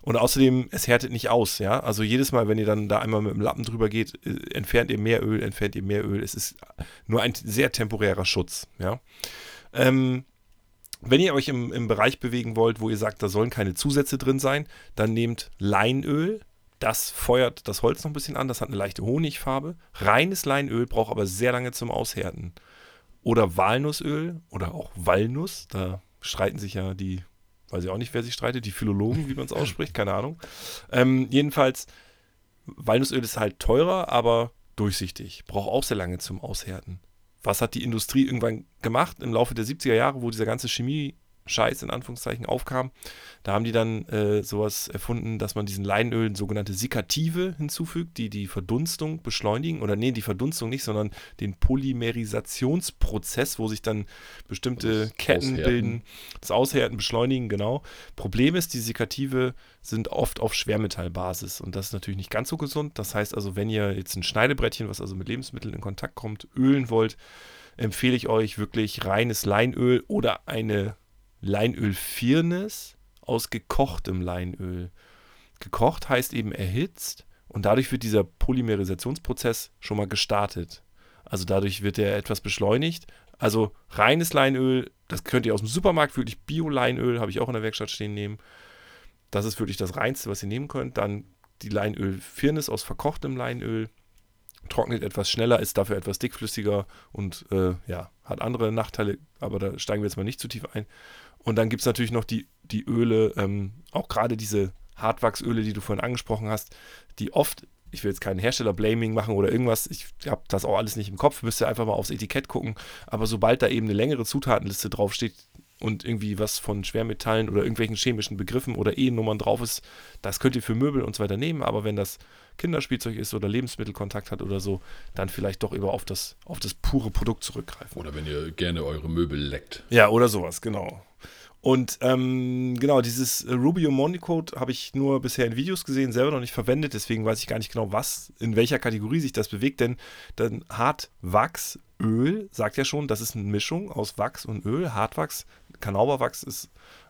S2: Und außerdem, es härtet nicht aus, ja. Also jedes Mal, wenn ihr dann da einmal mit dem Lappen drüber geht, äh, entfernt ihr mehr Öl, entfernt ihr mehr Öl. Es ist nur ein sehr temporärer Schutz, ja. Ähm, wenn ihr euch im, im Bereich bewegen wollt, wo ihr sagt, da sollen keine Zusätze drin sein, dann nehmt Leinöl. Das feuert das Holz noch ein bisschen an. Das hat eine leichte Honigfarbe. Reines Leinöl braucht aber sehr lange zum Aushärten. Oder Walnussöl oder auch Walnuss. Da streiten sich ja die, weiß ich auch nicht, wer sich streitet, die Philologen, wie man es ausspricht, keine Ahnung. Ähm, jedenfalls, Walnussöl ist halt teurer, aber durchsichtig. Braucht auch sehr lange zum Aushärten. Was hat die Industrie irgendwann gemacht im Laufe der 70er Jahre, wo dieser ganze Chemie-Scheiß in Anführungszeichen aufkam? Da haben die dann äh, sowas erfunden, dass man diesen Leinölen sogenannte Sikative hinzufügt, die die Verdunstung beschleunigen. Oder nee, die Verdunstung nicht, sondern den Polymerisationsprozess, wo sich dann bestimmte
S1: Das
S2: Ketten
S1: Aushärten.
S2: bilden, das Aushärten beschleunigen, genau. Problem ist, die Sikative sind oft auf Schwermetallbasis und das ist natürlich nicht ganz so gesund. Das heißt also, wenn ihr jetzt ein Schneidebrettchen, was also mit Lebensmitteln in Kontakt kommt, ölen wollt, empfehle ich euch wirklich reines Leinöl oder eine Leinölfirnis aus gekochtem Leinöl. gekocht heißt eben erhitzt und dadurch wird dieser Polymerisationsprozess schon mal gestartet. Also dadurch wird er etwas beschleunigt. Also reines Leinöl, das könnt ihr aus dem Supermarkt, wirklich Bio-Leinöl, habe ich auch in der Werkstatt stehen, nehmen. Das ist wirklich das Reinste, was ihr nehmen könnt. Dann die Leinöl-Firnis aus verkochtem Leinöl. Trocknet etwas schneller, ist dafür etwas dickflüssiger und äh, ja, hat andere Nachteile, aber da steigen wir jetzt mal nicht zu tief ein. Und dann gibt es natürlich noch die, die Öle, ähm, auch gerade diese Hartwachsöle, die du vorhin angesprochen hast, die oft, ich will jetzt keinen Hersteller-Blaming machen oder irgendwas, ich habe das auch alles nicht im Kopf, müsst ihr einfach mal aufs Etikett gucken, aber sobald da eben eine längere Zutatenliste draufsteht und irgendwie was von Schwermetallen oder irgendwelchen chemischen Begriffen oder E-Nummern drauf ist, das könnt ihr für Möbel und so weiter nehmen, aber wenn das Kinderspielzeug ist oder Lebensmittelkontakt hat oder so, dann vielleicht doch immer auf das, auf das pure Produkt zurückgreifen.
S1: Oder wenn ihr gerne eure Möbel leckt.
S2: Ja, oder sowas, genau. Und ähm, genau, dieses Rubio Monicode habe ich nur bisher in Videos gesehen, selber noch nicht verwendet, deswegen weiß ich gar nicht genau, was, in welcher Kategorie sich das bewegt, denn dann Hartwachsöl sagt ja schon, das ist eine Mischung aus Wachs und Öl. Hartwachs, Kanauberwachs ist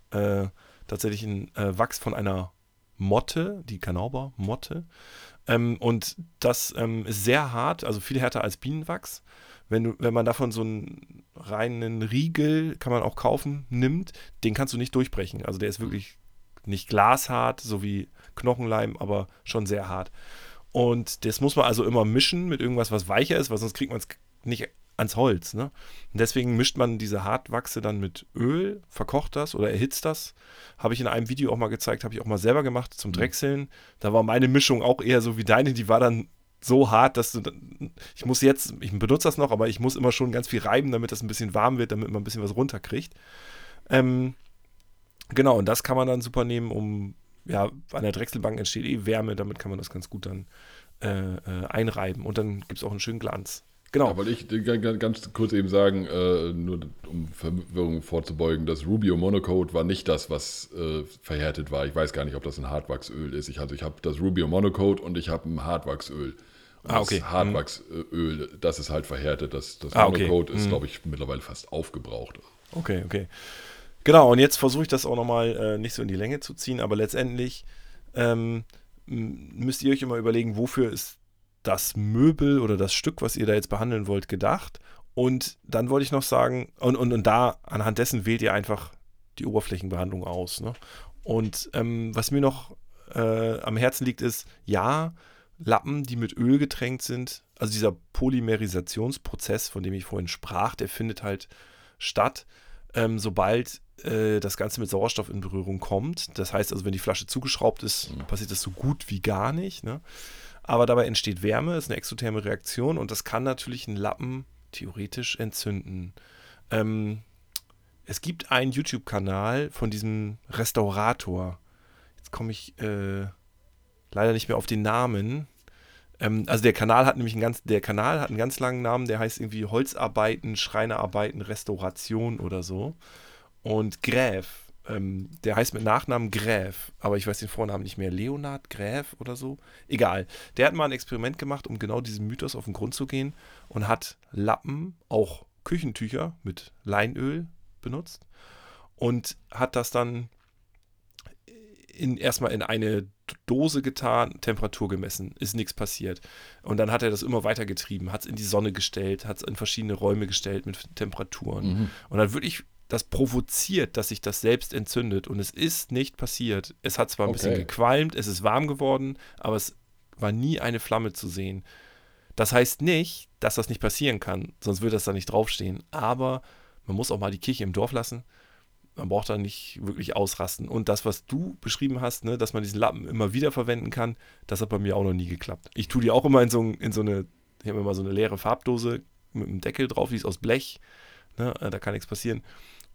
S2: äh, tatsächlich ein äh, Wachs von einer Motte, die Kanaubermotte. Ähm, und das ähm, ist sehr hart, also viel härter als Bienenwachs. Wenn, du, wenn man davon so einen reinen Riegel, kann man auch kaufen, nimmt, den kannst du nicht durchbrechen. Also der ist wirklich nicht glashart, so wie Knochenleim, aber schon sehr hart. Und das muss man also immer mischen mit irgendwas, was weicher ist, weil sonst kriegt man es nicht ans Holz. Ne? Und deswegen mischt man diese Hartwachse dann mit Öl, verkocht das oder erhitzt das. Habe ich in einem Video auch mal gezeigt, habe ich auch mal selber gemacht zum mhm. Drechseln. Da war meine Mischung auch eher so wie deine, die war dann so hart, dass du, ich muss jetzt, ich benutze das noch, aber ich muss immer schon ganz viel reiben, damit das ein bisschen warm wird, damit man ein bisschen was runterkriegt. Ähm, genau, und das kann man dann super nehmen, um, ja, an der Drechselbank entsteht eh Wärme, damit kann man das ganz gut dann äh, äh, einreiben und dann gibt es auch einen schönen Glanz.
S1: Genau. Ja, wollte ich ganz kurz eben sagen, äh, nur um Verwirrung vorzubeugen, das Rubio Monocode war nicht das, was äh, verhärtet war. Ich weiß gar nicht, ob das ein Hartwachsöl ist. Ich, also ich habe das Rubio Monocode und ich habe ein Hartwachsöl. Und ah, okay. Das Hartwachsöl, das ist halt verhärtet. Das, das ah, Monocode okay. ist, mhm. glaube ich, mittlerweile fast aufgebraucht.
S2: Okay, okay. Genau, und jetzt versuche ich das auch nochmal äh, nicht so in die Länge zu ziehen, aber letztendlich ähm, müsst ihr euch immer überlegen, wofür ist das Möbel oder das Stück, was ihr da jetzt behandeln wollt, gedacht. Und dann wollte ich noch sagen, und, und, und da anhand dessen wählt ihr einfach die Oberflächenbehandlung aus. Ne? Und ähm, was mir noch äh, am Herzen liegt, ist, ja, Lappen, die mit Öl getränkt sind, also dieser Polymerisationsprozess, von dem ich vorhin sprach, der findet halt statt, ähm, sobald äh, das Ganze mit Sauerstoff in Berührung kommt. Das heißt also, wenn die Flasche zugeschraubt ist, mhm. passiert das so gut wie gar nicht. Ne? Aber dabei entsteht Wärme, ist eine exotherme Reaktion und das kann natürlich einen Lappen theoretisch entzünden. Ähm, es gibt einen YouTube-Kanal von diesem Restaurator. Jetzt komme ich äh, leider nicht mehr auf den Namen. Ähm, also der Kanal hat nämlich einen ganz, der Kanal hat einen ganz langen Namen, der heißt irgendwie Holzarbeiten, Schreinerarbeiten, Restauration oder so. Und Gräf ähm, der heißt mit Nachnamen Gräf, aber ich weiß den Vornamen nicht mehr. Leonard Gräf oder so. Egal. Der hat mal ein Experiment gemacht, um genau diesem Mythos auf den Grund zu gehen und hat Lappen, auch Küchentücher mit Leinöl benutzt und hat das dann in, erstmal in eine Dose getan, Temperatur gemessen, ist nichts passiert. Und dann hat er das immer weiter getrieben, hat es in die Sonne gestellt, hat es in verschiedene Räume gestellt mit Temperaturen. Mhm. Und dann wirklich das provoziert, dass sich das selbst entzündet. Und es ist nicht passiert. Es hat zwar ein okay. bisschen gequalmt, es ist warm geworden, aber es war nie eine Flamme zu sehen. Das heißt nicht, dass das nicht passieren kann, sonst würde das da nicht draufstehen. Aber man muss auch mal die Kirche im Dorf lassen. Man braucht da nicht wirklich ausrasten. Und das, was du beschrieben hast, ne, dass man diesen Lappen immer wieder verwenden kann, das hat bei mir auch noch nie geklappt. Ich tue die auch immer in so, in so eine, ich habe immer so eine leere Farbdose mit einem Deckel drauf, die ist aus Blech. Ne, da kann nichts passieren.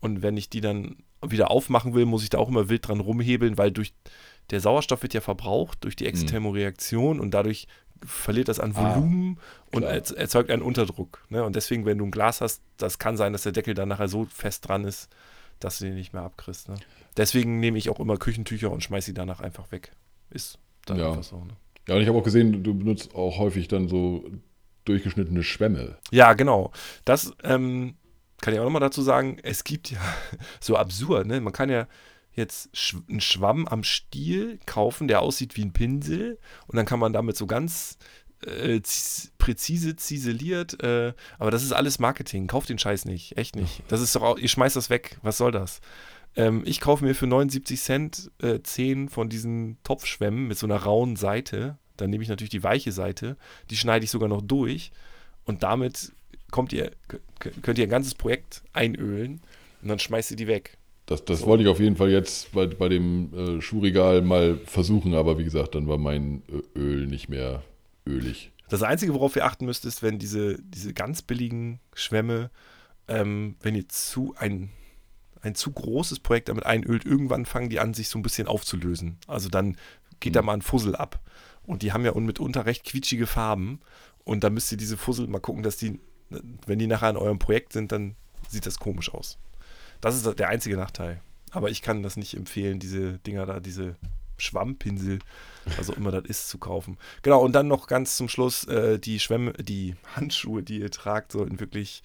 S2: Und wenn ich die dann wieder aufmachen will, muss ich da auch immer wild dran rumhebeln, weil durch der Sauerstoff wird ja verbraucht durch die Exothermoreaktion und dadurch verliert das an ah, Volumen ah, und erzeugt einen Unterdruck. Ne? Und deswegen, wenn du ein Glas hast, das kann sein, dass der Deckel dann nachher so fest dran ist, dass du den nicht mehr abkriegst. Ne? Deswegen nehme ich auch immer Küchentücher und schmeiße sie danach einfach weg. Ist dann
S1: ja.
S2: einfach so. Ne?
S1: Ja, und ich habe auch gesehen, du benutzt auch häufig dann so durchgeschnittene Schwämme.
S2: Ja, genau. Das ähm, kann ich auch nochmal dazu sagen, es gibt ja so absurd, ne? Man kann ja jetzt einen Schwamm am Stiel kaufen, der aussieht wie ein Pinsel und dann kann man damit so ganz äh, präzise ziseliert, äh, aber das ist alles Marketing. Kauft den Scheiß nicht, echt nicht. Das ist doch auch, ihr schmeißt das weg. Was soll das? Ähm, ich kaufe mir für 79 Cent äh, 10 von diesen Topfschwämmen mit so einer rauen Seite. Dann nehme ich natürlich die weiche Seite, die schneide ich sogar noch durch und damit kommt ihr, könnt ihr ein ganzes Projekt einölen und dann schmeißt ihr die weg.
S1: Das, das so. wollte ich auf jeden Fall jetzt bei, bei dem äh, Schuhregal mal versuchen, aber wie gesagt, dann war mein Öl nicht mehr ölig.
S2: Das Einzige, worauf ihr achten müsst, ist, wenn diese, diese ganz billigen Schwämme, ähm, wenn ihr zu ein, ein zu großes Projekt damit einölt, irgendwann fangen die an, sich so ein bisschen aufzulösen. Also dann geht mhm. da mal ein Fussel ab. Und die haben ja mitunter recht quietschige Farben. Und da müsst ihr diese Fussel mal gucken, dass die, wenn die nachher in eurem Projekt sind, dann sieht das komisch aus. Das ist der einzige Nachteil. Aber ich kann das nicht empfehlen, diese Dinger da, diese Schwammpinsel, was auch immer das ist, zu kaufen. Genau, und dann noch ganz zum Schluss, äh, die Schwämme, die Handschuhe, die ihr tragt, sollten wirklich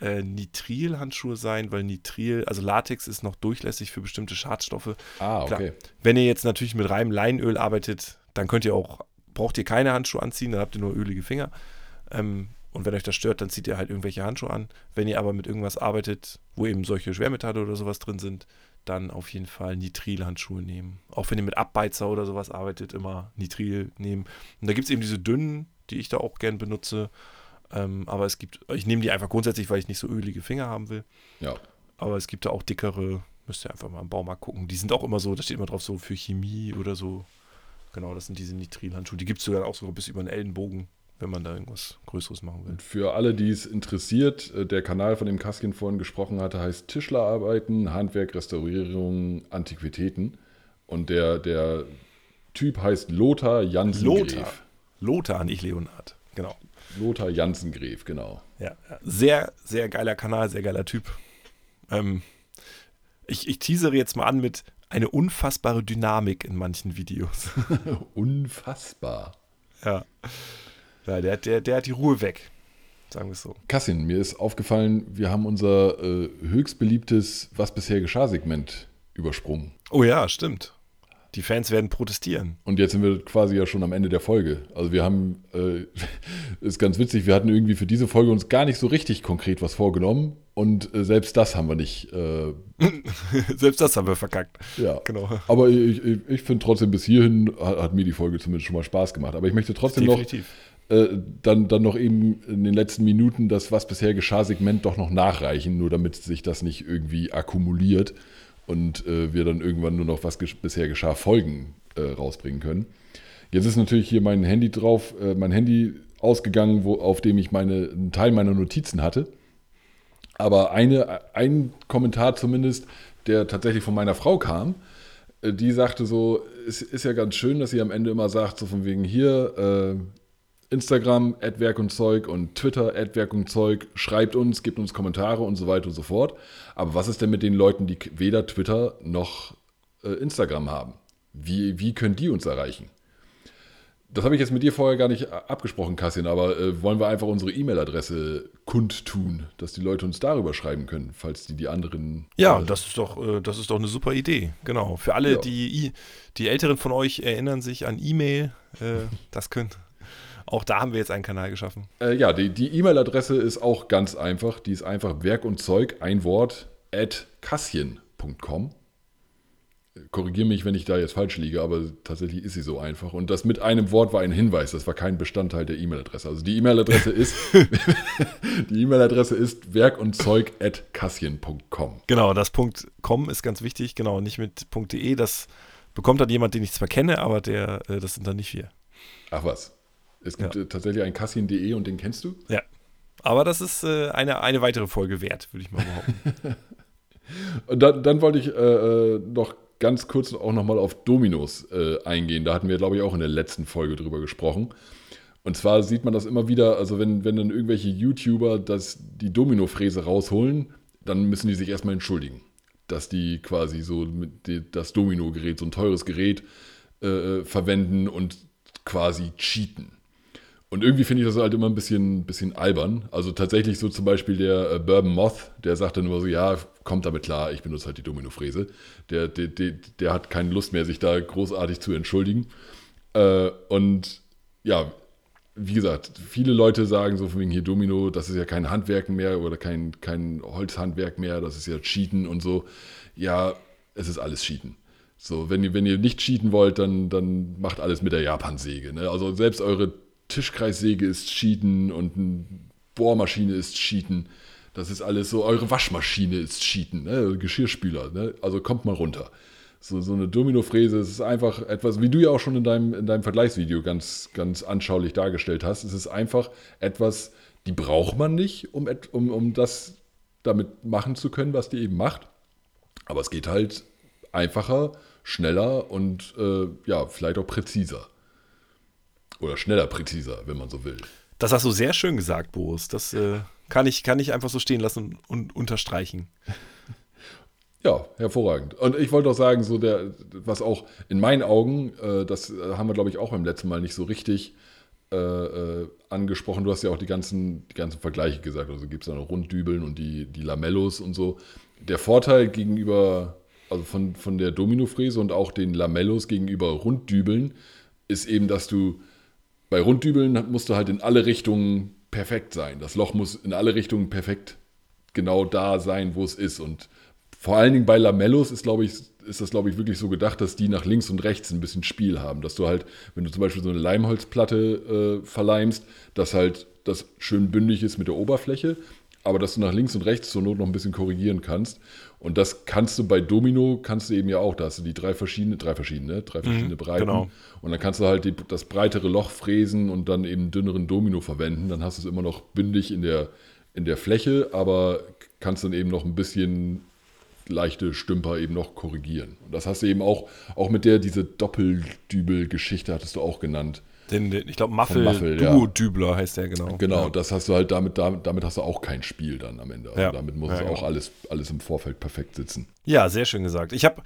S2: äh, Nitril-Handschuhe sein, weil Nitril, also Latex ist noch durchlässig für bestimmte Schadstoffe.
S1: Ah, okay. Klar,
S2: wenn ihr jetzt natürlich mit reinem Leinöl arbeitet, dann könnt ihr auch, braucht ihr keine Handschuhe anziehen, dann habt ihr nur ölige Finger. Ähm, und wenn euch das stört, dann zieht ihr halt irgendwelche Handschuhe an. Wenn ihr aber mit irgendwas arbeitet, wo eben solche Schwermetalle oder sowas drin sind, dann auf jeden Fall Nitril-Handschuhe nehmen. Auch wenn ihr mit Abbeizer oder sowas arbeitet, immer Nitril nehmen. Und da gibt es eben diese dünnen, die ich da auch gern benutze. Ähm, aber es gibt, ich nehme die einfach grundsätzlich, weil ich nicht so ölige Finger haben will.
S1: Ja.
S2: Aber es gibt da auch dickere, müsst ihr einfach mal im Baumarkt gucken. Die sind auch immer so, da steht immer drauf so für Chemie oder so. Genau, das sind diese Nitril-Handschuhe. Die gibt es sogar auch sogar bis über den Ellenbogen wenn man da irgendwas Größeres machen will.
S1: Für alle, die es interessiert, äh, der Kanal, von dem Kaskin vorhin gesprochen hatte, heißt Tischlerarbeiten, Handwerk, Restaurierung, Antiquitäten. Und der, der Typ heißt Lothar Jansengräf.
S2: Lothar. Lothar, nicht Leonhard. Genau.
S1: Lothar Jansengräf, genau.
S2: Ja, sehr, sehr geiler Kanal, sehr geiler Typ. Ähm, ich, ich teasere jetzt mal an mit eine unfassbare Dynamik in manchen Videos.
S1: Unfassbar.
S2: Ja. Ja, der, der, der hat die Ruhe weg. Sagen wir es so.
S1: Kassin, mir ist aufgefallen, wir haben unser äh, höchst beliebtes Was bisher geschah-Segment übersprungen.
S2: Oh ja, stimmt. Die Fans werden protestieren.
S1: Und jetzt sind wir quasi ja schon am Ende der Folge. Also wir haben, äh, ist ganz witzig, wir hatten irgendwie für diese Folge uns gar nicht so richtig konkret was vorgenommen. Und äh, selbst das haben wir nicht. Äh,
S2: selbst das haben wir verkackt.
S1: Ja, genau. Aber ich, ich, ich finde trotzdem, bis hierhin hat, hat, mir die Folge zumindest schon mal Spaß gemacht. Aber ich möchte trotzdem Definitiv. noch äh, dann, dann noch eben in den letzten Minuten das, was bisher geschah, Segment doch noch nachreichen, nur damit sich das nicht irgendwie akkumuliert und äh, wir dann irgendwann nur noch was ges bisher geschah Folgen äh, rausbringen können. Jetzt ist natürlich hier mein Handy drauf, äh, mein Handy ausgegangen, wo, auf dem ich meine, einen Teil meiner Notizen hatte. Aber eine, ein Kommentar zumindest, der tatsächlich von meiner Frau kam, äh, die sagte so, es ist ja ganz schön, dass sie am Ende immer sagt, so von wegen hier, äh, Instagram, Werk und Zeug und Twitter, Werk und Zeug. Schreibt uns, gebt uns Kommentare und so weiter und so fort. Aber was ist denn mit den Leuten, die weder Twitter noch äh, Instagram haben? Wie, wie können die uns erreichen? Das habe ich jetzt mit dir vorher gar nicht äh, abgesprochen, Kassin, aber äh, wollen wir einfach unsere E-Mail-Adresse kundtun, dass die Leute uns darüber schreiben können, falls die die anderen.
S2: Ja, äh, das ist doch, äh, das ist doch eine super Idee. Genau. Für alle, ja. die, die Älteren von euch erinnern sich an E-Mail, äh, das können, auch da haben wir jetzt einen Kanal geschaffen.
S1: Äh, ja, die E-Mail-Adresse ist auch ganz einfach. Die ist einfach Werk und Zeug, ein Wort, at kassien.com. Korrigiere mich, wenn ich da jetzt falsch liege, aber tatsächlich ist sie so einfach. Und das mit einem Wort war ein Hinweis, das war kein Bestandteil der E-Mail-Adresse. Also die E-Mail-Adresse ist die E-Mail-Adresse ist werk und Zeug at kassien.com.
S2: Genau, das Punkt .com ist ganz wichtig, genau, nicht mit .de. Das bekommt dann jemand, den ich zwar kenne, aber der, äh, das sind dann nicht wir.
S1: Ach was. Es gibt ja. Äh, tatsächlich einen Kassin.de und den kennst du?
S2: Ja. Aber das ist äh, eine, eine weitere Folge wert, würde ich mal behaupten.
S1: und dann, dann wollte ich äh, äh, noch ganz kurz auch nochmal auf Dominos äh, eingehen. Da hatten wir, glaube ich, auch in der letzten Folge drüber gesprochen. Und zwar sieht man das immer wieder, also wenn, wenn dann irgendwelche YouTuber das, die Domino-Fräse rausholen, dann müssen die sich erstmal entschuldigen, dass die quasi so die, das Domino-Gerät, so ein teures Gerät, äh, verwenden und quasi cheaten. Und irgendwie finde ich das halt immer ein bisschen, bisschen albern. Also tatsächlich so zum Beispiel der äh, Bourbon Moth, der sagt dann immer so, ja, kommt damit klar, ich benutze halt die Domino-Fräse. Der, der, der, der, hat keine Lust mehr, sich da großartig zu entschuldigen. Äh, und ja, wie gesagt, viele Leute sagen so von wegen hier Domino, das ist ja kein Handwerk mehr oder kein, kein Holzhandwerk mehr, das ist ja Cheaten und so. Ja, es ist alles Cheaten. So, wenn ihr, wenn ihr nicht cheaten wollt, dann, dann macht alles mit der Japansäge. Ne? Also selbst eure Tischkreissäge ist Cheaten und eine Bohrmaschine ist Cheaten. Das ist alles so, eure Waschmaschine ist Cheaten, ne? Geschirrspüler. Ne? Also kommt mal runter. So, so eine Domino-Fräse ist einfach etwas, wie du ja auch schon in deinem, in deinem Vergleichsvideo ganz, ganz anschaulich dargestellt hast. Es ist einfach etwas, die braucht man nicht, um, um, um das damit machen zu können, was die eben macht. Aber es geht halt einfacher, schneller und äh, ja, vielleicht auch präziser. Oder schneller, präziser, wenn man so will.
S2: Das hast du sehr schön gesagt, Boris. Das äh, kann, ich, kann ich einfach so stehen lassen und, unterstreichen.
S1: Ja, hervorragend. Und ich wollte auch sagen, so der, was auch in meinen Augen, äh, das haben wir, glaube ich, auch beim letzten Mal nicht so richtig äh, äh, angesprochen. Du hast ja auch die ganzen, die ganzen Vergleiche gesagt. Also gibt es da noch Runddübeln und die, die Lamellos und so. Der Vorteil gegenüber, also von, von der Dominofräse und auch den Lamellos gegenüber Runddübeln, ist eben, dass du bei Runddübeln musst du halt in alle Richtungen perfekt sein. Das Loch muss in alle Richtungen perfekt genau da sein, wo es ist. Und vor allen Dingen bei Lamellos ist, glaube ich, ist das, glaube ich, wirklich so gedacht, dass die nach links und rechts ein bisschen Spiel haben. Dass du halt, wenn du zum Beispiel so eine Leimholzplatte äh, verleimst, dass halt das schön bündig ist mit der Oberfläche, aber dass du nach links und rechts zur Not noch ein bisschen korrigieren kannst. Und das kannst du bei Domino, kannst du eben ja auch, da hast du die drei verschiedene, drei verschiedene, drei mhm, verschiedene mhm, Breiten. Genau. Und dann kannst du halt die, das breitere Loch fräsen und dann eben dünneren Domino verwenden. Dann hast du es immer noch bündig in der, in der Fläche, aber kannst dann eben noch ein bisschen leichte Stümper eben noch korrigieren. Und das hast du eben auch, auch mit der, diese Doppeldübel-Geschichte hattest du auch genannt.
S2: Den, den, ich glaube, Muffel, Muffel Duo-Dübler ja. heißt der, genau.
S1: Genau, ja. das hast du halt damit, damit, damit hast du auch kein Spiel dann am Ende. Also ja. damit muss ja, auch genau. alles, alles im Vorfeld perfekt sitzen.
S2: Ja, sehr schön gesagt. Ich habe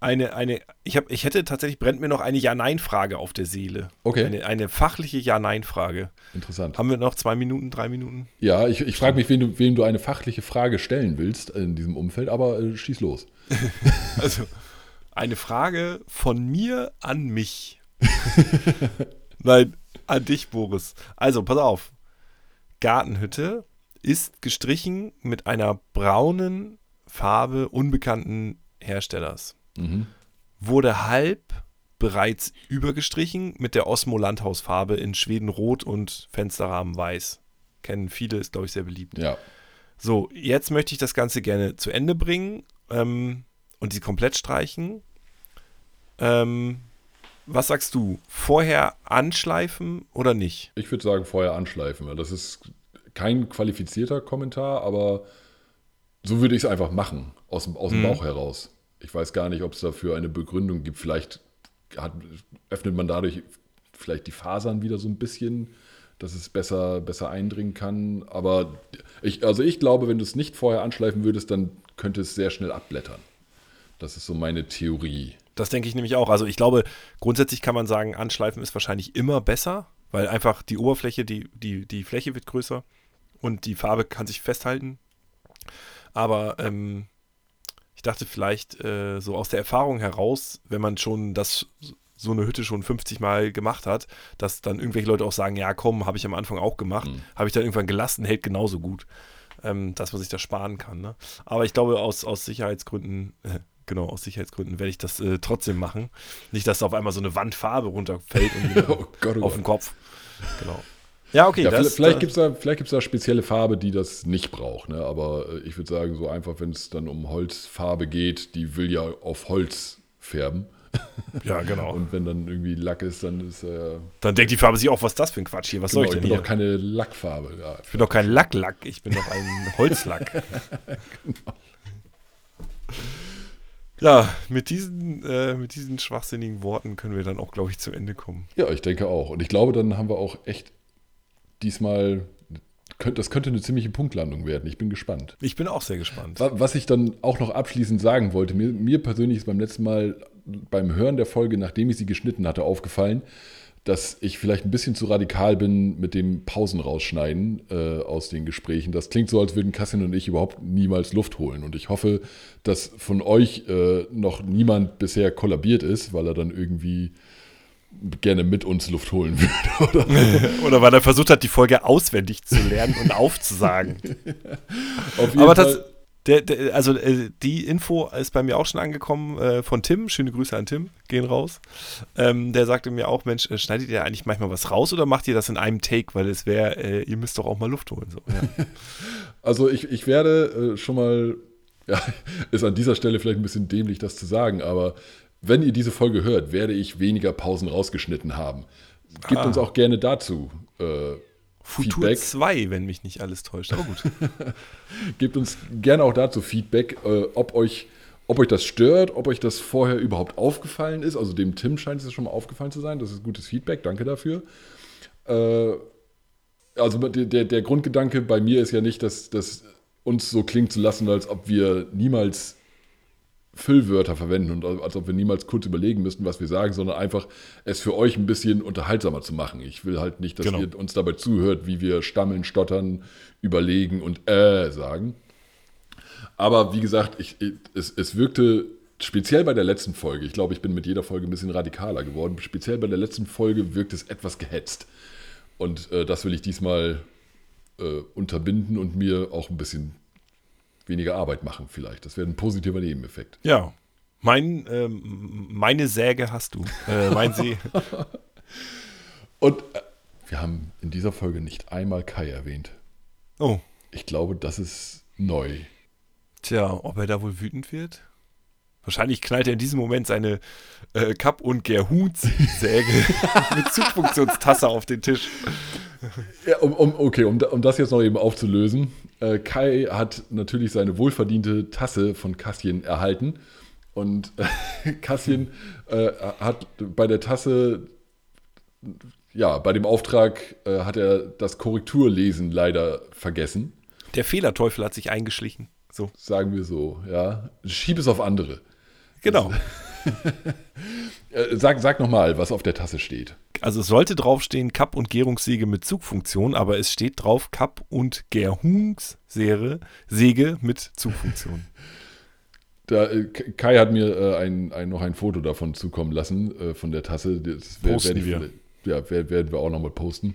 S2: eine, eine, ich habe, ich hätte tatsächlich, brennt mir noch eine Ja-Nein-Frage auf der Seele.
S1: Okay.
S2: Eine, eine fachliche Ja-Nein-Frage.
S1: Interessant.
S2: Haben wir noch zwei Minuten, drei Minuten?
S1: Ja, ich, ich frage mich, wem du, wem du eine fachliche Frage stellen willst in diesem Umfeld, aber äh, schieß los.
S2: also, eine Frage von mir an mich. Nein, an dich, Boris. Also, pass auf. Gartenhütte ist gestrichen mit einer braunen Farbe unbekannten Herstellers. Mhm. Wurde halb bereits übergestrichen mit der Osmo Landhausfarbe in Schweden rot und Fensterrahmen weiß. Kennen viele, ist glaube ich sehr beliebt.
S1: Ja.
S2: So, jetzt möchte ich das Ganze gerne zu Ende bringen ähm, und sie komplett streichen. Ähm, was sagst du? Vorher anschleifen oder nicht?
S1: Ich würde sagen, vorher anschleifen. Das ist kein qualifizierter Kommentar, aber so würde ich es einfach machen, aus, aus dem mhm. Bauch heraus. Ich weiß gar nicht, ob es dafür eine Begründung gibt. Vielleicht hat, öffnet man dadurch vielleicht die Fasern wieder so ein bisschen, dass es besser, besser eindringen kann. Aber ich, also ich glaube, wenn du es nicht vorher anschleifen würdest, dann könnte es sehr schnell abblättern. Das ist so meine Theorie.
S2: Das denke ich nämlich auch. Also ich glaube, grundsätzlich kann man sagen, anschleifen ist wahrscheinlich immer besser, weil einfach die Oberfläche, die, die, die Fläche wird größer und die Farbe kann sich festhalten. Aber ähm, ich dachte vielleicht äh, so aus der Erfahrung heraus, wenn man schon das so eine Hütte schon 50 Mal gemacht hat, dass dann irgendwelche Leute auch sagen, ja komm, habe ich am Anfang auch gemacht, mhm. habe ich dann irgendwann gelassen, hält genauso gut, ähm, dass man sich das sparen kann. Ne? Aber ich glaube, aus, aus Sicherheitsgründen, äh, genau, aus Sicherheitsgründen werde ich das äh, trotzdem machen. Nicht, dass da auf einmal so eine Wandfarbe runterfällt und oh Gott, oh auf den Kopf. Genau.
S1: Ja, okay. Ja, das, vielleicht gibt es da, vielleicht da spezielle Farbe, die das nicht braucht. Ne? Aber äh, ich würde sagen, so einfach, wenn es dann um Holzfarbe geht, die will ja auf Holz färben.
S2: Ja, genau.
S1: Und wenn dann irgendwie Lack ist, dann ist
S2: äh, Dann denkt die Farbe sich auch, was ist das für ein Quatsch hier? Was genau, soll ich denn
S1: ich bin
S2: hier?
S1: doch keine Lackfarbe.
S2: Ja, ich bin doch kein Lacklack, ich bin doch ein Holzlack. genau. Ja, mit diesen, äh, mit diesen schwachsinnigen Worten können wir dann auch, glaube ich, zu Ende kommen.
S1: Ja, ich denke auch. Und ich glaube, dann haben wir auch echt diesmal, das könnte eine ziemliche Punktlandung werden. Ich bin gespannt.
S2: Ich bin auch sehr gespannt.
S1: Was ich dann auch noch abschließend sagen wollte, mir, mir persönlich ist beim letzten Mal beim Hören der Folge, nachdem ich sie geschnitten hatte, aufgefallen, dass ich vielleicht ein bisschen zu radikal bin mit dem Pausen rausschneiden äh, aus den Gesprächen. Das klingt so, als würden Kassin und ich überhaupt niemals Luft holen. Und ich hoffe, dass von euch äh, noch niemand bisher kollabiert ist, weil er dann irgendwie gerne mit uns Luft holen würde.
S2: Oder, oder weil er versucht hat, die Folge auswendig zu lernen und aufzusagen. Auf jeden Aber Fall. Der, der, also äh, die Info ist bei mir auch schon angekommen äh, von Tim. Schöne Grüße an Tim, gehen raus. Ähm, der sagte mir auch, Mensch, äh, schneidet ihr eigentlich manchmal was raus oder macht ihr das in einem Take? Weil es wäre, äh, ihr müsst doch auch mal Luft holen. So. Ja.
S1: also ich, ich werde äh, schon mal, ja, ist an dieser Stelle vielleicht ein bisschen dämlich, das zu sagen, aber wenn ihr diese Folge hört, werde ich weniger Pausen rausgeschnitten haben. Gebt ah. uns auch gerne dazu äh,
S2: Futur Feedback. 2, wenn mich nicht alles täuscht, aber gut.
S1: Gebt uns gerne auch dazu Feedback, äh, ob, euch, ob euch das stört, ob euch das vorher überhaupt aufgefallen ist. Also dem Tim scheint es schon mal aufgefallen zu sein. Das ist gutes Feedback, danke dafür. Äh, also der, der Grundgedanke bei mir ist ja nicht, dass das uns so klingt zu lassen, als ob wir niemals Füllwörter verwenden und als ob wir niemals kurz überlegen müssten, was wir sagen, sondern einfach es für euch ein bisschen unterhaltsamer zu machen. Ich will halt nicht, dass genau. ihr uns dabei zuhört, wie wir stammeln, stottern, überlegen und äh sagen. Aber wie gesagt, ich, es, es wirkte speziell bei der letzten Folge, ich glaube, ich bin mit jeder Folge ein bisschen radikaler geworden, speziell bei der letzten Folge wirkt es etwas gehetzt. Und äh, das will ich diesmal äh, unterbinden und mir auch ein bisschen weniger Arbeit machen vielleicht. Das wäre ein positiver Nebeneffekt.
S2: Ja. Mein, ähm, meine Säge hast du. Äh, mein See.
S1: Und äh, wir haben in dieser Folge nicht einmal Kai erwähnt. Oh. Ich glaube, das ist neu.
S2: Tja, ob er da wohl wütend wird? Wahrscheinlich knallt er in diesem Moment seine äh, Kapp- und Gerhuts-Säge mit Zugfunktionstasse auf den Tisch.
S1: Ja, um, um, okay, um, um das jetzt noch eben aufzulösen. Äh, Kai hat natürlich seine wohlverdiente Tasse von Kassien erhalten. Und äh, Kassien äh, hat bei der Tasse, ja, bei dem Auftrag äh, hat er das Korrekturlesen leider vergessen.
S2: Der Fehlerteufel hat sich eingeschlichen. So.
S1: Sagen wir so, ja. Schieb es auf andere.
S2: Genau.
S1: Äh, sag sag nochmal, was auf der Tasse steht.
S2: Also es sollte draufstehen Kapp- und Gärungssäge mit Zugfunktion, aber es steht drauf Kapp- und Gärungssäge mit Zugfunktion.
S1: Da, äh, Kai hat mir äh, ein, ein, noch ein Foto davon zukommen lassen, äh, von der Tasse. Das
S2: posten wär, wir.
S1: Ja, werden wir auch nochmal posten.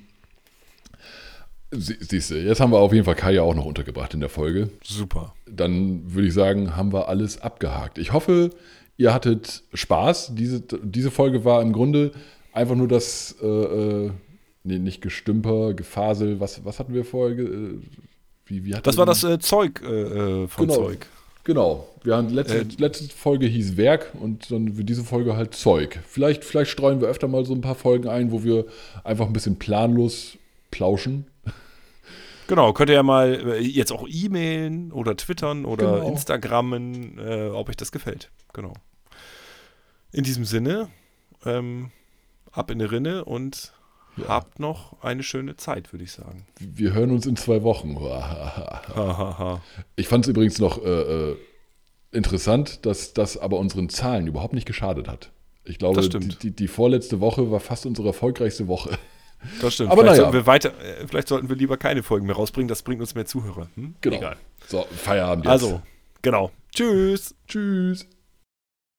S1: siehst du, jetzt haben wir auf jeden Fall Kai ja auch noch untergebracht in der Folge.
S2: Super.
S1: Dann würde ich sagen, haben wir alles abgehakt. Ich hoffe, ihr hattet Spaß. Diese, diese Folge war im Grunde einfach nur das, äh, äh, nee, nicht Gestümper, Gefasel, was, was hatten wir vorher? Äh,
S2: wie, wie das war das äh, Zeug äh, von
S1: genau,
S2: Zeug.
S1: Genau. Wir haben letzte, letzte Folge hieß Werk und dann wird diese Folge halt Zeug. Vielleicht, vielleicht streuen wir öfter mal so ein paar Folgen ein, wo wir einfach ein bisschen planlos plauschen.
S2: Genau, könnt ihr ja mal jetzt auch e-mailen oder twittern oder genau. Instagrammen, äh, ob euch das gefällt. Genau. In diesem Sinne, ähm, ab in die Rinne und ja. habt noch eine schöne Zeit, würde ich sagen.
S1: Wir hören uns in zwei Wochen. ich fand es übrigens noch äh, äh, interessant, dass das aber unseren Zahlen überhaupt nicht geschadet hat. Ich glaube, die, die, die, vorletzte Woche war fast unsere erfolgreichste Woche.
S2: Das stimmt. Aber vielleicht, naja. sollten wir weiter, äh, vielleicht sollten wir lieber keine Folgen mehr rausbringen, das bringt uns mehr Zuhörer. Hm?
S1: Genau. Egal. So, Feierabend
S2: jetzt. Also, genau. Tschüss.
S1: Tschüss.